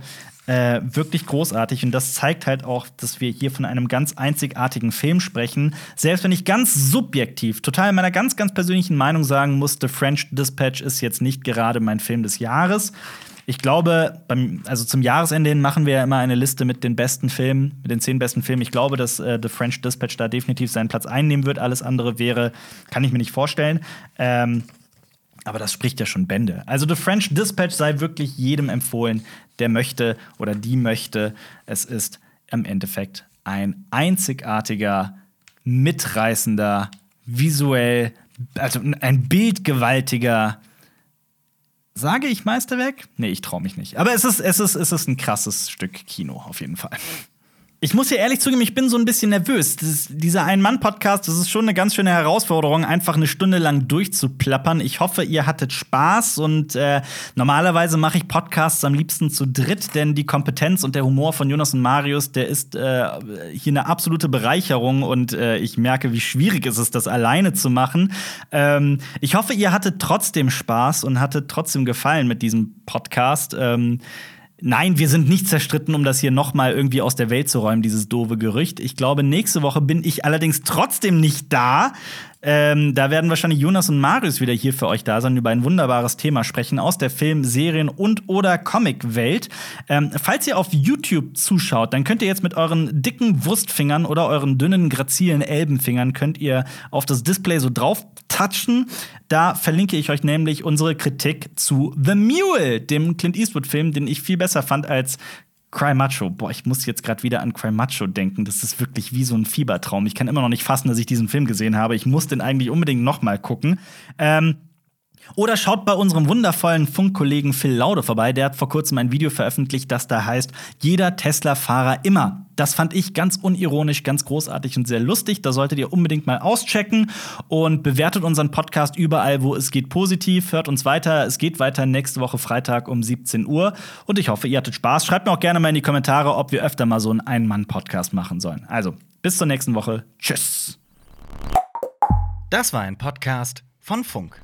Äh, wirklich großartig. Und das zeigt halt auch, dass wir hier von einem ganz einzigartigen Film sprechen. Selbst wenn ich ganz subjektiv, total in meiner ganz, ganz persönlichen Meinung sagen muss, The French Dispatch ist jetzt nicht gerade mein Film des Jahres. Ich glaube, beim, also zum Jahresende hin machen wir ja immer eine Liste mit den besten Filmen, mit den zehn besten Filmen. Ich glaube, dass äh, The French Dispatch da definitiv seinen Platz einnehmen wird. Alles andere wäre, kann ich mir nicht vorstellen. Ähm, aber das spricht ja schon Bände. Also The French Dispatch sei wirklich jedem empfohlen, der möchte oder die möchte. Es ist im Endeffekt ein einzigartiger, mitreißender, visuell, also ein bildgewaltiger. Sage ich Meisterwerk? Nee, ich traue mich nicht. Aber es ist, es, ist, es ist ein krasses Stück Kino, auf jeden Fall. Ich muss hier ehrlich zugeben, ich bin so ein bisschen nervös. Das, dieser Ein-Mann-Podcast, das ist schon eine ganz schöne Herausforderung, einfach eine Stunde lang durchzuplappern. Ich hoffe, ihr hattet Spaß und äh, normalerweise mache ich Podcasts am liebsten zu dritt, denn die Kompetenz und der Humor von Jonas und Marius, der ist äh, hier eine absolute Bereicherung und äh, ich merke, wie schwierig es ist, das alleine zu machen. Ähm, ich hoffe, ihr hattet trotzdem Spaß und hattet trotzdem Gefallen mit diesem Podcast. Ähm, Nein, wir sind nicht zerstritten, um das hier noch mal irgendwie aus der Welt zu räumen, dieses doofe Gerücht. Ich glaube, nächste Woche bin ich allerdings trotzdem nicht da. Ähm, da werden wahrscheinlich Jonas und Marius wieder hier für euch da sein, über ein wunderbares Thema sprechen aus der Film-, Serien- und oder Comic-Welt. Ähm, falls ihr auf YouTube zuschaut, dann könnt ihr jetzt mit euren dicken Wurstfingern oder euren dünnen, grazilen Elbenfingern könnt ihr auf das Display so drauf touchen. Da verlinke ich euch nämlich unsere Kritik zu The Mule, dem Clint Eastwood-Film, den ich viel besser fand als Cry Macho. Boah, ich muss jetzt gerade wieder an Cry Macho denken. Das ist wirklich wie so ein Fiebertraum. Ich kann immer noch nicht fassen, dass ich diesen Film gesehen habe. Ich muss den eigentlich unbedingt noch mal gucken. Ähm oder schaut bei unserem wundervollen Funkkollegen Phil Laude vorbei. Der hat vor kurzem ein Video veröffentlicht, das da heißt: Jeder Tesla-Fahrer immer. Das fand ich ganz unironisch, ganz großartig und sehr lustig. Da solltet ihr unbedingt mal auschecken und bewertet unseren Podcast überall, wo es geht, positiv. Hört uns weiter. Es geht weiter nächste Woche Freitag um 17 Uhr. Und ich hoffe, ihr hattet Spaß. Schreibt mir auch gerne mal in die Kommentare, ob wir öfter mal so einen Ein-Mann-Podcast machen sollen. Also, bis zur nächsten Woche. Tschüss. Das war ein Podcast von Funk.